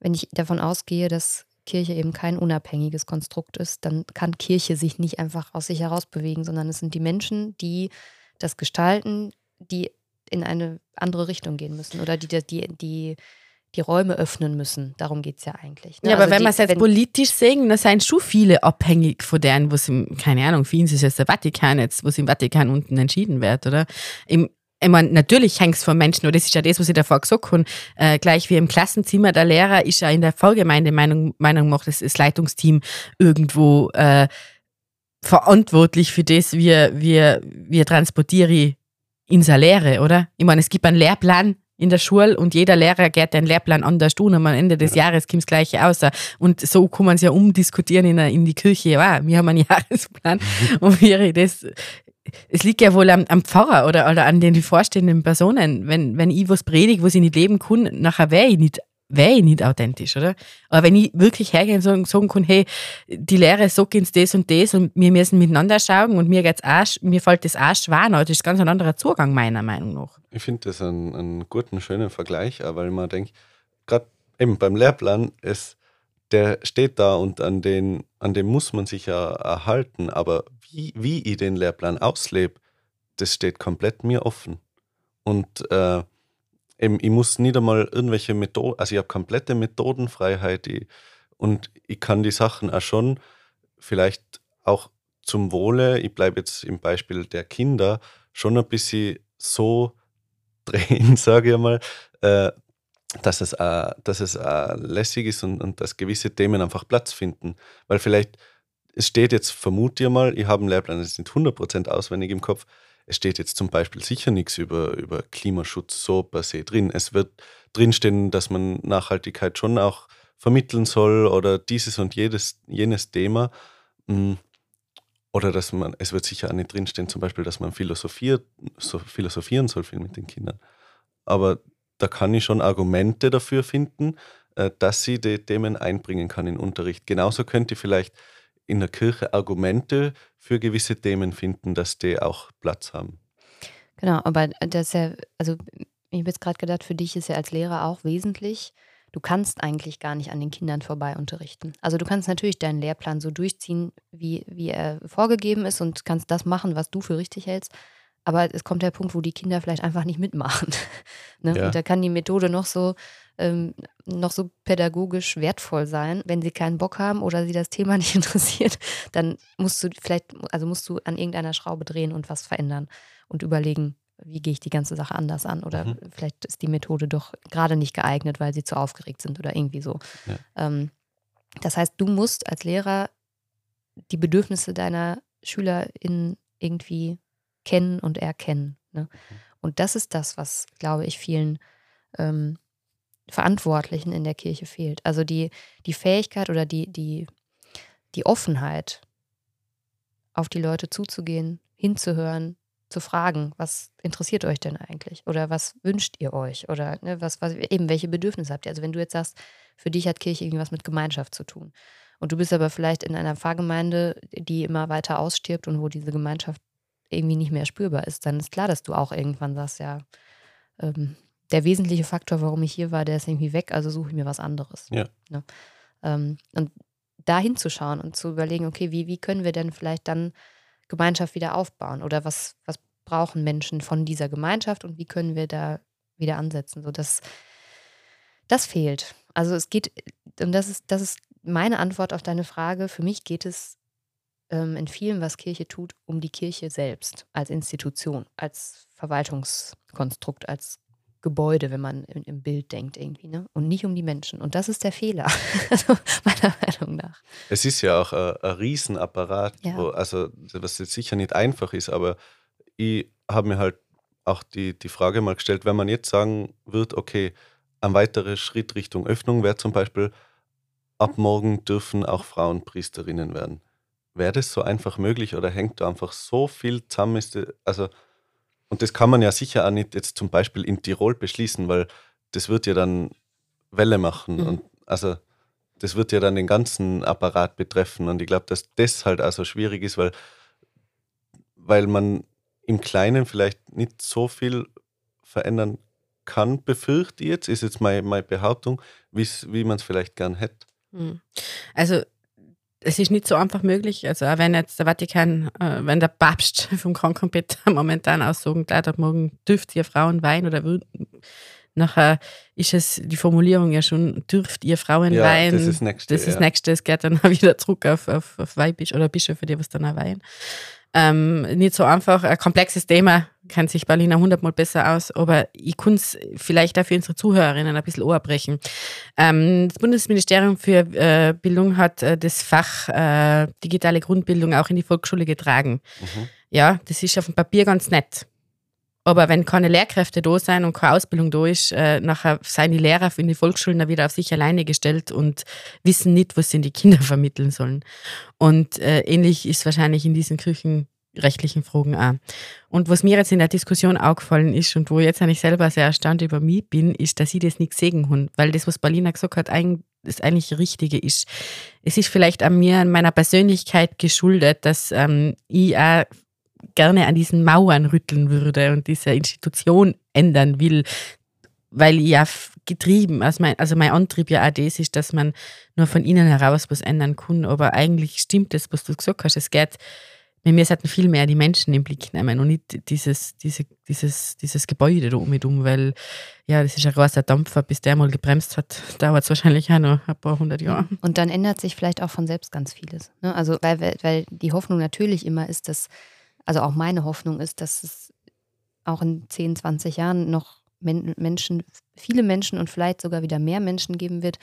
wenn ich davon ausgehe, dass Kirche eben kein unabhängiges Konstrukt ist, dann kann Kirche sich nicht einfach aus sich heraus bewegen, sondern es sind die Menschen, die das gestalten, die in eine andere Richtung gehen müssen oder die, die, die die Räume öffnen müssen. Darum geht es ja eigentlich. Ne? Ja, aber also wenn man es jetzt politisch sehen, dann sind schon viele abhängig von denen, was im, keine Ahnung, für ihn ist es der Vatikan jetzt, was im Vatikan unten entschieden wird, oder? Im, ich meine, natürlich hängt es von Menschen, und das ist ja das, was ich davor gesagt habe, äh, gleich wie im Klassenzimmer der Lehrer ist ja in der Vollgemeinde Meinung, Meinung macht, das, das Leitungsteam irgendwo äh, verantwortlich für das, wie, wie, wie transportiere ich in seine Lehre, oder? Ich meine, es gibt einen Lehrplan, in der Schule und jeder Lehrer geht den Lehrplan anders tun und am Ende des Jahres kommt das Gleiche aus. Und so kann man es ja umdiskutieren in, in die Kirche. Ja, wir haben einen <laughs> Jahresplan <laughs> und wir das. Es liegt ja wohl am, am Pfarrer oder, oder an den vorstehenden Personen. Wenn, wenn ich was predige, was ich nicht leben kann, nachher wäre ich nicht ich nicht authentisch, oder? Aber wenn ich wirklich hergehen und sagen, kann, hey, die Lehre, so geht's das und das und wir müssen miteinander schauen und mir geht's auch, mir fällt das auch schwer, das ist ganz ein anderer Zugang, meiner Meinung nach. Ich finde das einen, einen guten, schönen Vergleich, weil man denkt, gerade eben beim Lehrplan, es, der steht da und an den, an dem muss man sich ja erhalten, aber wie, wie ich den Lehrplan auslebe, das steht komplett mir offen. Und äh, eben, ich muss nicht einmal irgendwelche Methoden, also ich habe komplette Methodenfreiheit ich, und ich kann die Sachen auch schon vielleicht auch zum Wohle, ich bleibe jetzt im Beispiel der Kinder, schon ein bisschen so <laughs> drehen, sage ich mal, äh, dass es, äh, dass es äh, lässig ist und, und dass gewisse Themen einfach Platz finden. Weil vielleicht, es steht jetzt, vermute ich mal, ich habe einen Lehrplan, das ist nicht 100% auswendig im Kopf, es steht jetzt zum Beispiel sicher nichts über, über Klimaschutz so per se drin. Es wird drinstehen, dass man Nachhaltigkeit schon auch vermitteln soll oder dieses und jedes, jenes Thema. Mm, oder dass man, es wird sicher auch nicht drinstehen, zum Beispiel, dass man philosophiert, so philosophieren soll viel mit den Kindern. Aber da kann ich schon Argumente dafür finden, äh, dass sie die Themen einbringen kann in Unterricht. Genauso könnte ich vielleicht in der Kirche Argumente für gewisse Themen finden, dass die auch Platz haben. Genau, aber das ist ja, also ich habe jetzt gerade gedacht, für dich ist ja als Lehrer auch wesentlich, du kannst eigentlich gar nicht an den Kindern vorbei unterrichten. Also du kannst natürlich deinen Lehrplan so durchziehen, wie, wie er vorgegeben ist und kannst das machen, was du für richtig hältst. Aber es kommt der Punkt, wo die Kinder vielleicht einfach nicht mitmachen. <laughs> ne? ja. Und da kann die Methode noch so, ähm, noch so pädagogisch wertvoll sein. Wenn sie keinen Bock haben oder sie das Thema <laughs> nicht interessiert, dann musst du vielleicht, also musst du an irgendeiner Schraube drehen und was verändern und überlegen, wie gehe ich die ganze Sache anders an? Oder mhm. vielleicht ist die Methode doch gerade nicht geeignet, weil sie zu aufgeregt sind oder irgendwie so. Ja. Ähm, das heißt, du musst als Lehrer die Bedürfnisse deiner SchülerInnen irgendwie kennen und erkennen. Ne? Mhm. Und das ist das, was, glaube ich, vielen ähm, Verantwortlichen in der Kirche fehlt. Also die, die Fähigkeit oder die, die, die Offenheit, auf die Leute zuzugehen, hinzuhören, zu fragen, was interessiert euch denn eigentlich? Oder was wünscht ihr euch? Oder ne, was, was, eben, welche Bedürfnisse habt ihr? Also wenn du jetzt sagst, für dich hat Kirche irgendwas mit Gemeinschaft zu tun. Und du bist aber vielleicht in einer Pfarrgemeinde, die immer weiter ausstirbt und wo diese Gemeinschaft irgendwie nicht mehr spürbar ist, dann ist klar, dass du auch irgendwann sagst, ja, ähm, der wesentliche Faktor, warum ich hier war, der ist irgendwie weg, also suche ich mir was anderes. Ja. ja. Ähm, und da hinzuschauen und zu überlegen, okay, wie, wie können wir denn vielleicht dann Gemeinschaft wieder aufbauen? Oder was, was brauchen Menschen von dieser Gemeinschaft und wie können wir da wieder ansetzen? So, das, das fehlt. Also es geht, und das ist, das ist meine Antwort auf deine Frage. Für mich geht es ähm, in vielem, was Kirche tut, um die Kirche selbst als Institution, als Verwaltungskonstrukt, als Gebäude, wenn man im, im Bild denkt irgendwie, ne? Und nicht um die Menschen. Und das ist der Fehler, <laughs> also meiner Meinung nach. Es ist ja auch ein, ein Riesenapparat, ja. wo, also was jetzt sicher nicht einfach ist, aber ich habe mir halt auch die, die Frage mal gestellt, wenn man jetzt sagen wird, okay, ein weiterer Schritt Richtung Öffnung wäre zum Beispiel, ab morgen dürfen auch Frauen Priesterinnen werden. Wäre das so einfach möglich oder hängt da einfach so viel zusammen? Ist das, also, und das kann man ja sicher auch nicht jetzt zum Beispiel in Tirol beschließen, weil das wird ja dann Welle machen. Mhm. Und also das wird ja dann den ganzen Apparat betreffen. Und ich glaube, dass das halt also schwierig ist, weil, weil man im Kleinen vielleicht nicht so viel verändern kann, befürchte ich jetzt, ist jetzt meine, meine Behauptung, wie man es vielleicht gern hätte. Hm. Also es ist nicht so einfach möglich. Also auch wenn jetzt der Vatikan, äh, wenn der Papst <laughs> vom Krankenbett momentan aussagen, klar, morgen dürft ihr Frauen weinen oder Nachher ist es die Formulierung ja schon, dürft ihr Frauen ja, weihen. Das ist das Nächste. Das ist das Nächste. Es geht dann auch <laughs> wieder zurück auf, auf, auf Weibisch oder Bischöfe, die was dann auch weihen. Ähm, nicht so einfach, ein komplexes Thema, kennt sich Berliner hundertmal besser aus, aber ich kann es vielleicht auch für unsere Zuhörerinnen ein bisschen oberbrechen. Ähm, das Bundesministerium für äh, Bildung hat äh, das Fach äh, digitale Grundbildung auch in die Volksschule getragen. Mhm. Ja, das ist auf dem Papier ganz nett. Aber wenn keine Lehrkräfte da sind und keine Ausbildung da ist, äh, nachher seien die Lehrer in die Volksschulen dann wieder auf sich alleine gestellt und wissen nicht, was sie in die Kinder <laughs> vermitteln sollen. Und äh, ähnlich ist wahrscheinlich in diesen kirchenrechtlichen Fragen auch. Und was mir jetzt in der Diskussion aufgefallen ist und wo jetzt eigentlich selber sehr erstaunt über mich bin, ist, dass ich das nicht gesehen habe. Weil das, was Paulina gesagt hat, das eigentlich Richtige ist. Es ist vielleicht an mir, an meiner Persönlichkeit geschuldet, dass ähm, ich auch gerne an diesen Mauern rütteln würde und diese Institution ändern will, weil ich ja getrieben, also mein, also mein Antrieb ja auch das ist, dass man nur von innen heraus was ändern kann, aber eigentlich stimmt das, was du gesagt hast, es geht, mit mir sollten viel mehr die Menschen im Blick nehmen und nicht dieses, diese, dieses, dieses Gebäude da um, weil ja, das ist ein großer Dampfer, bis der mal gebremst hat, <laughs> dauert es wahrscheinlich auch noch ein paar hundert Jahre. Und dann ändert sich vielleicht auch von selbst ganz vieles. Ne? Also weil, weil die Hoffnung natürlich immer ist, dass also auch meine Hoffnung ist, dass es auch in 10, 20 Jahren noch Menschen, viele Menschen und vielleicht sogar wieder mehr Menschen geben wird,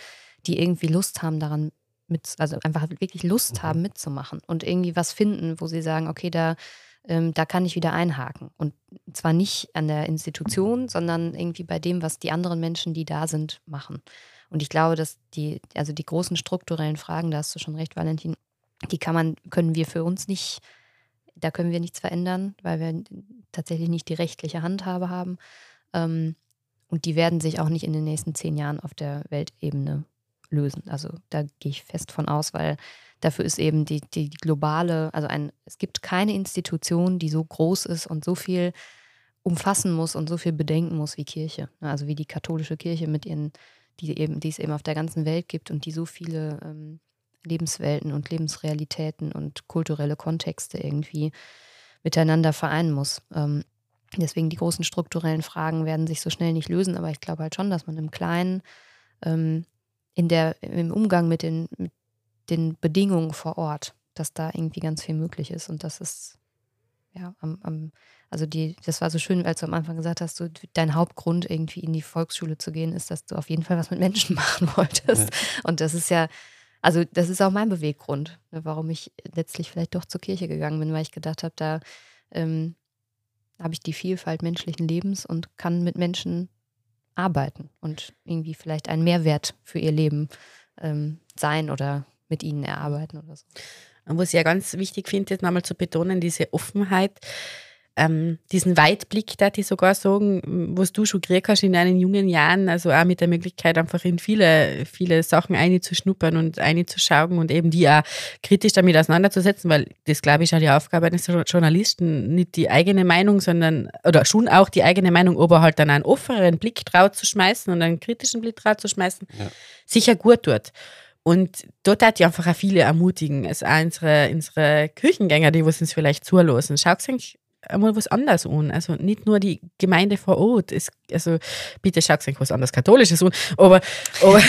die irgendwie Lust haben daran mit, also einfach wirklich Lust mhm. haben mitzumachen und irgendwie was finden, wo sie sagen, okay, da, ähm, da kann ich wieder einhaken. Und zwar nicht an der Institution, sondern irgendwie bei dem, was die anderen Menschen, die da sind, machen. Und ich glaube, dass die, also die großen strukturellen Fragen, da hast du schon recht, Valentin, die kann man, können wir für uns nicht da können wir nichts verändern, weil wir tatsächlich nicht die rechtliche Handhabe haben. Ähm, und die werden sich auch nicht in den nächsten zehn Jahren auf der Weltebene lösen. Also da gehe ich fest von aus, weil dafür ist eben die, die, globale, also ein, es gibt keine Institution, die so groß ist und so viel umfassen muss und so viel bedenken muss wie Kirche. Also wie die katholische Kirche mit ihren, die eben, die es eben auf der ganzen Welt gibt und die so viele ähm, Lebenswelten und Lebensrealitäten und kulturelle Kontexte irgendwie miteinander vereinen muss. Ähm, deswegen die großen strukturellen Fragen werden sich so schnell nicht lösen, aber ich glaube halt schon, dass man im Kleinen ähm, in der, im Umgang mit den, mit den Bedingungen vor Ort, dass da irgendwie ganz viel möglich ist und das ist ja am, am also die, das war so schön, als du am Anfang gesagt hast, so dein Hauptgrund irgendwie in die Volksschule zu gehen, ist, dass du auf jeden Fall was mit Menschen <laughs> machen wolltest. Ja. Und das ist ja, also das ist auch mein Beweggrund, ne, warum ich letztlich vielleicht doch zur Kirche gegangen bin, weil ich gedacht habe, da ähm, habe ich die Vielfalt menschlichen Lebens und kann mit Menschen arbeiten und irgendwie vielleicht einen Mehrwert für ihr Leben ähm, sein oder mit ihnen erarbeiten oder so. Und was ich ja ganz wichtig finde, ist nochmal zu betonen, diese Offenheit ähm, diesen Weitblick, da die sogar sagen, was du schon gekriegt hast in deinen jungen Jahren, also auch mit der Möglichkeit, einfach in viele, viele Sachen einzuschnuppern und einzuschauen und eben die auch kritisch damit auseinanderzusetzen, weil das, glaube ich, auch die Aufgabe eines Journalisten, nicht die eigene Meinung, sondern, oder schon auch die eigene Meinung, aber halt dann einen offeneren Blick drauf zu schmeißen und einen kritischen Blick drauf zu schmeißen, ja. sicher gut tut. Und dort hat die einfach auch viele ermutigen, also auch unsere, unsere Kirchengänger, die was uns vielleicht zulassen. Schaut euch einmal was anderes an. Also nicht nur die Gemeinde vor Ort. Es, also bitte schaut euch was anderes Katholisches an. Aber, aber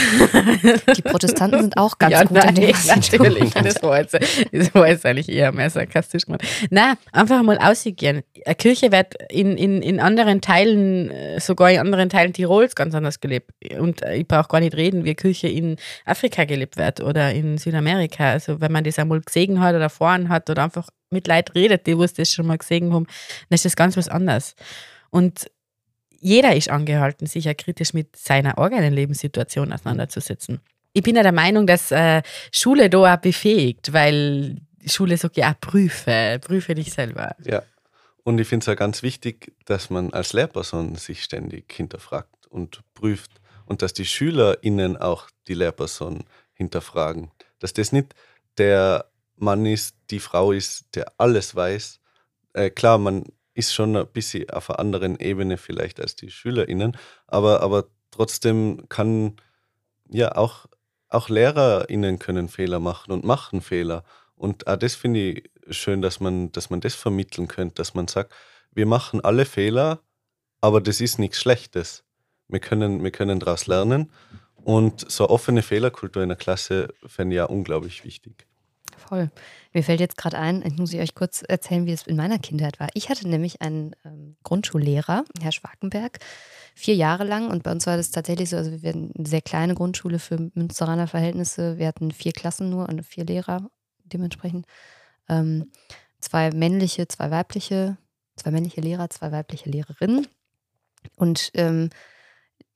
die Protestanten sind auch <laughs> ganz ja, gut nein, in <laughs> Natürlich, das war, jetzt, das war jetzt eigentlich eher mehr sarkastisch gemacht. Nein, einfach mal ausgehen. Eine Kirche wird in, in, in anderen Teilen, sogar in anderen Teilen Tirols ganz anders gelebt. Und ich brauche gar nicht reden, wie Kirche in Afrika gelebt wird oder in Südamerika. Also wenn man das einmal gesehen hat oder erfahren hat oder einfach mit Leuten redet, die das schon mal gesehen haben, dann ist das ganz was anderes. Und jeder ist angehalten, sich ja kritisch mit seiner eigenen Lebenssituation auseinanderzusetzen. Ich bin ja der Meinung, dass äh, Schule da auch befähigt, weil Schule sagt ja, prüfe, prüfe dich selber. Ja. Und ich finde es ja ganz wichtig, dass man als Lehrperson sich ständig hinterfragt und prüft und dass die SchülerInnen auch die Lehrperson hinterfragen. Dass das nicht der Mann ist, die Frau ist, der alles weiß. Äh, klar, man ist schon ein bisschen auf einer anderen Ebene vielleicht als die SchülerInnen, aber, aber trotzdem kann ja auch, auch LehrerInnen können Fehler machen und machen Fehler. Und auch das finde ich schön, dass man, dass man das vermitteln könnte, dass man sagt, wir machen alle Fehler, aber das ist nichts Schlechtes. Wir können, wir können daraus lernen. Und so eine offene Fehlerkultur in der Klasse fände ich ja unglaublich wichtig. Voll. Mir fällt jetzt gerade ein, ich muss euch kurz erzählen, wie es in meiner Kindheit war. Ich hatte nämlich einen ähm, Grundschullehrer, Herr Schwarkenberg, vier Jahre lang. Und bei uns war das tatsächlich so, also wir hatten eine sehr kleine Grundschule für Münsteraner Verhältnisse. Wir hatten vier Klassen nur und vier Lehrer dementsprechend. Ähm, zwei männliche, zwei weibliche, zwei männliche Lehrer, zwei weibliche Lehrerinnen. Und ähm,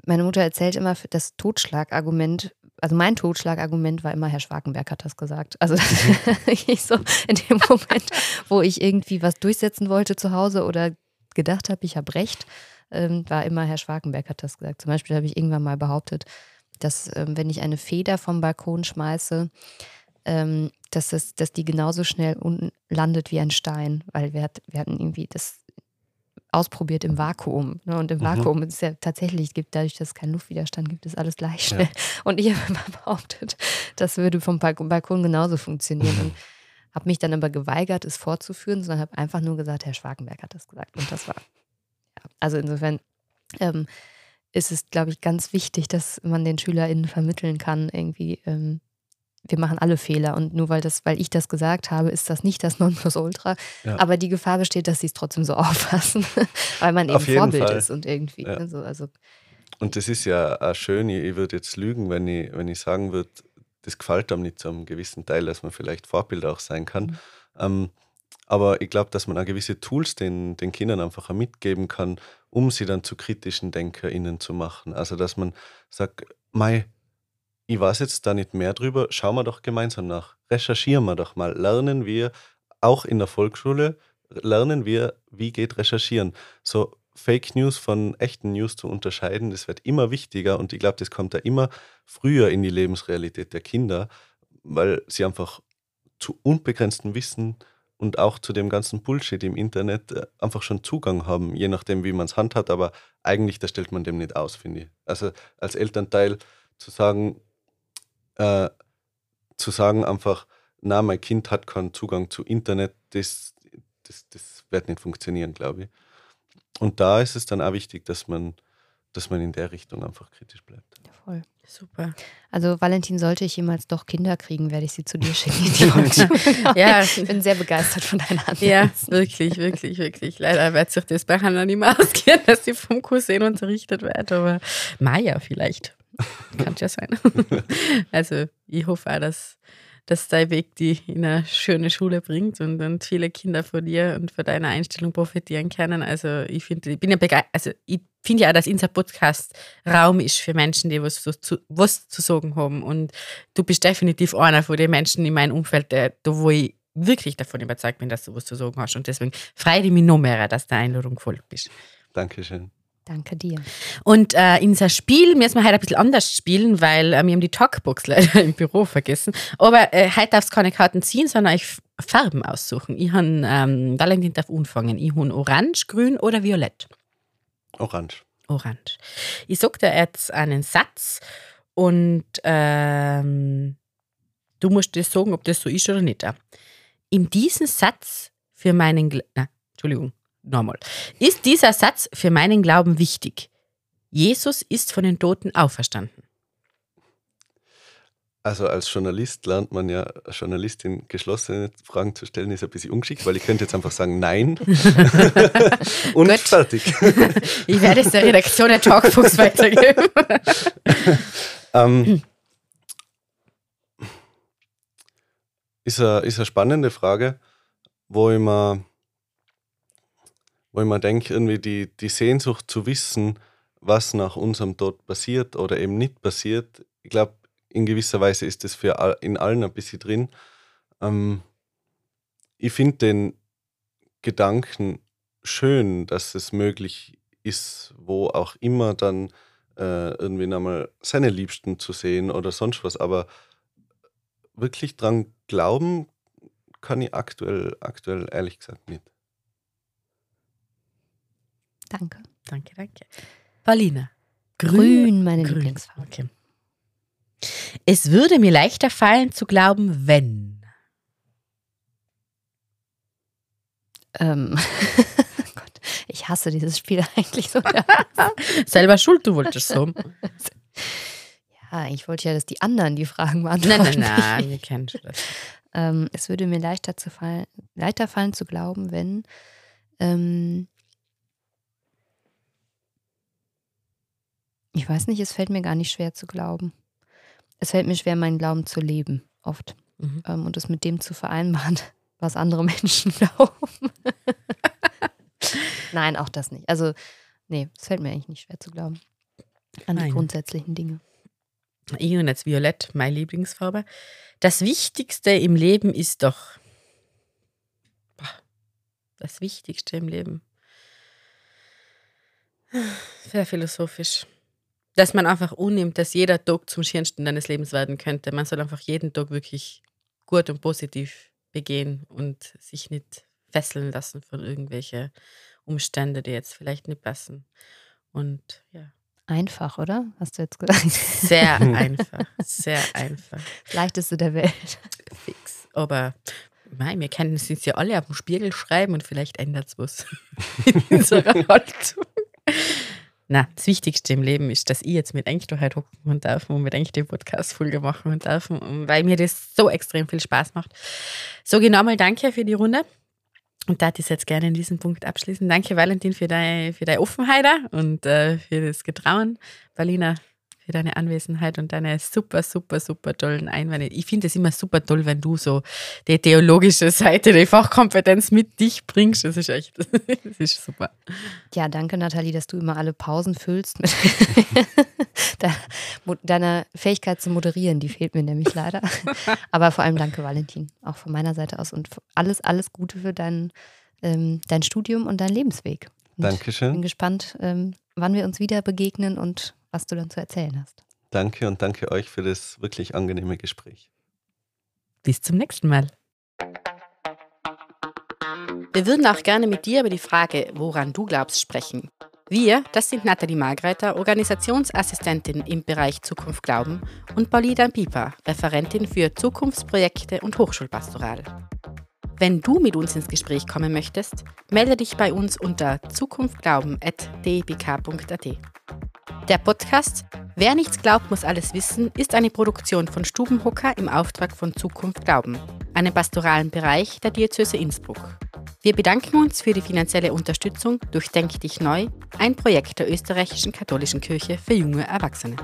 meine Mutter erzählt immer das Totschlagargument, also mein Totschlagargument war immer, Herr Schwarkenberg hat das gesagt. Also mhm. <laughs> ich so in dem Moment, wo ich irgendwie was durchsetzen wollte zu Hause oder gedacht habe, ich habe recht, ähm, war immer Herr Schwarkenberg hat das gesagt. Zum Beispiel habe ich irgendwann mal behauptet, dass ähm, wenn ich eine Feder vom Balkon schmeiße, ähm, dass, es, dass die genauso schnell unten landet wie ein Stein, weil wir, hat, wir hatten irgendwie das ausprobiert im Vakuum. Ne? Und im mhm. Vakuum ist ja tatsächlich, gibt dadurch, dass es keinen Luftwiderstand gibt, ist alles gleich schnell. Ja. Und ich <laughs> habe immer behauptet, das würde vom Balkon genauso funktionieren. Und habe mich dann aber geweigert, es fortzuführen, sondern habe einfach nur gesagt, Herr Schwagenberg hat das gesagt. Und das war. Ja. Also insofern ähm, ist es, glaube ich, ganz wichtig, dass man den SchülerInnen vermitteln kann, irgendwie, ähm, wir machen alle Fehler und nur weil das, weil ich das gesagt habe, ist das nicht das <laughs> Nonplusultra. Ja. Aber die Gefahr besteht, dass sie es trotzdem so <laughs> auffassen, weil man eben Vorbild Fall. ist und irgendwie. Ja. Also, also. Und das ist ja auch schön, ich, ich würde jetzt lügen, wenn ich, wenn ich sagen würde, das gefällt einem nicht zu einem gewissen Teil, dass man vielleicht Vorbild auch sein kann. Mhm. Ähm, aber ich glaube, dass man auch gewisse Tools den, den Kindern einfach auch mitgeben kann, um sie dann zu kritischen DenkerInnen zu machen. Also, dass man sagt, Mai, ich weiß jetzt da nicht mehr drüber, schauen wir doch gemeinsam nach. Recherchieren wir doch mal. Lernen wir auch in der Volksschule, lernen wir, wie geht Recherchieren. So Fake News von echten News zu unterscheiden, das wird immer wichtiger und ich glaube, das kommt da immer früher in die Lebensrealität der Kinder, weil sie einfach zu unbegrenztem Wissen und auch zu dem ganzen Bullshit im Internet äh, einfach schon Zugang haben, je nachdem, wie man es handhabt, aber eigentlich, da stellt man dem nicht aus, finde ich. Also als Elternteil zu sagen, äh, zu sagen einfach, na, mein Kind hat keinen Zugang zu Internet, das, das, das wird nicht funktionieren, glaube ich. Und da ist es dann auch wichtig, dass man, dass man in der Richtung einfach kritisch bleibt. Ja, voll. Super. Also Valentin, sollte ich jemals doch Kinder kriegen, werde ich sie zu dir schicken. <laughs> ja, <laughs> ich <laughs> bin sehr begeistert von deiner Antwort. Ja, wirklich, wirklich, wirklich. Leider wird sich das bei Hannah nicht mehr ausgehen, dass sie vom Cousin unterrichtet wird, aber Maya vielleicht. <laughs> Kann ja sein. <laughs> also ich hoffe auch, dass, dass dein Weg die in eine schöne Schule bringt und, und viele Kinder von dir und von deiner Einstellung profitieren können. Also ich finde, ich bin ja begeistert, also ich finde ja auch, dass unser Podcast Raum ist für Menschen, die was zu, was zu sagen haben. Und du bist definitiv einer von den Menschen in meinem Umfeld, der, wo ich wirklich davon überzeugt bin, dass du was zu sagen hast. Und deswegen freue ich mich noch mehr, dass der Einladung gefolgt bist. Dankeschön. Danke dir. Und äh, in unser Spiel müssen wir heute ein bisschen anders spielen, weil äh, wir haben die Talkbox leider <laughs> im Büro vergessen. Aber äh, heute darfst du keine Karten ziehen, sondern euch Farben aussuchen. Ich habe, ähm, Valentin darf anfangen. Ich habe orange, grün oder violett. Orange. Orange. Ich sage dir jetzt einen Satz und ähm, du musst dir sagen, ob das so ist oder nicht. In diesem Satz für meinen, Gl na, Entschuldigung, nochmal. Ist dieser Satz für meinen Glauben wichtig? Jesus ist von den Toten auferstanden. Also als Journalist lernt man ja, als Journalistin geschlossene Fragen zu stellen, ist ein bisschen ungeschickt, weil ich könnte jetzt einfach sagen Nein <laughs> und Gut. fertig. <laughs> ich werde es der Redaktion der Talkbox weitergeben. <laughs> ähm, ist, eine, ist eine spannende Frage, wo ich mir wo ich mir denke, irgendwie die, die Sehnsucht zu wissen, was nach unserem Tod passiert oder eben nicht passiert, ich glaube, in gewisser Weise ist das für all, in allen ein bisschen drin. Ähm, ich finde den Gedanken schön, dass es möglich ist, wo auch immer dann äh, irgendwie nochmal seine Liebsten zu sehen oder sonst was. Aber wirklich dran glauben kann ich aktuell, aktuell ehrlich gesagt nicht. Danke. Danke, danke. Paulina. Grün, meine Grün. Lieblingsfarbe. Okay. Es würde mir leichter fallen zu glauben, wenn. Ähm, <laughs> Gott, ich hasse dieses Spiel <laughs> eigentlich so. Selber schuld, du wolltest so. <laughs> ja, ich wollte ja, dass die anderen die Fragen Nein, beantworten. nein, nein, wir kennen das. Ähm, es würde mir leichter, zu fallen, leichter fallen zu glauben, wenn ähm, ich weiß nicht, es fällt mir gar nicht schwer zu glauben. Es fällt mir schwer, meinen Glauben zu leben, oft. Mhm. Ähm, und es mit dem zu vereinbaren, <laughs> was andere Menschen <laughs> glauben. <laughs> Nein, auch das nicht. Also, nee, es fällt mir eigentlich nicht schwer zu glauben. An die Nein. grundsätzlichen Dinge. Ich und jetzt Violett, meine Lieblingsfarbe. Das Wichtigste im Leben ist doch. Das Wichtigste im Leben. Sehr philosophisch. Dass man einfach unnimmt, dass jeder Tag zum schönsten deines Lebens werden könnte. Man soll einfach jeden Tag wirklich gut und positiv begehen und sich nicht fesseln lassen von irgendwelchen Umständen, die jetzt vielleicht nicht passen. Und ja, Einfach, oder? Hast du jetzt gesagt? sehr <laughs> einfach, sehr einfach. Leichteste der Welt. fix. Aber mei, wir können es uns ja alle auf dem Spiegel schreiben und vielleicht ändert es was <laughs> in unserer <laughs> Haltung. Na, das Wichtigste im Leben ist, dass ich jetzt mit Enk heute hocken darf und mit Enk die Podcast-Folge machen darf, weil mir das so extrem viel Spaß macht. So genau mal danke für die Runde. Und da ich jetzt gerne in diesem Punkt abschließen. Danke, Valentin, für deine, für deine Offenheit und äh, für das Getrauen. Paulina, für deine Anwesenheit und deine super, super, super tollen Einwände. Ich finde es immer super toll, wenn du so die theologische Seite, die Fachkompetenz mit dich bringst. Das ist echt, <laughs> das ist super. Ja, danke, Nathalie, dass du immer alle Pausen füllst mit <laughs> deiner Fähigkeit zu moderieren. Die fehlt mir nämlich leider. <laughs> Aber vor allem danke, Valentin, auch von meiner Seite aus und alles, alles Gute für dein, ähm, dein Studium und deinen Lebensweg. Und bin Dankeschön. gespannt, ähm, wann wir uns wieder begegnen und was du dann zu erzählen hast. Danke und danke euch für das wirklich angenehme Gespräch. Bis zum nächsten Mal. Wir würden auch gerne mit dir über die Frage, woran du glaubst, sprechen. Wir, das sind Nathalie Margreiter, Organisationsassistentin im Bereich Zukunft Glauben und Paulina Pieper, Referentin für Zukunftsprojekte und Hochschulpastoral. Wenn du mit uns ins Gespräch kommen möchtest, melde dich bei uns unter zukunftglauben.debk.at. Der Podcast Wer nichts glaubt, muss alles wissen ist eine Produktion von Stubenhocker im Auftrag von Zukunft Glauben, einem pastoralen Bereich der Diözese Innsbruck. Wir bedanken uns für die finanzielle Unterstützung durch Denk dich neu, ein Projekt der österreichischen katholischen Kirche für junge Erwachsene.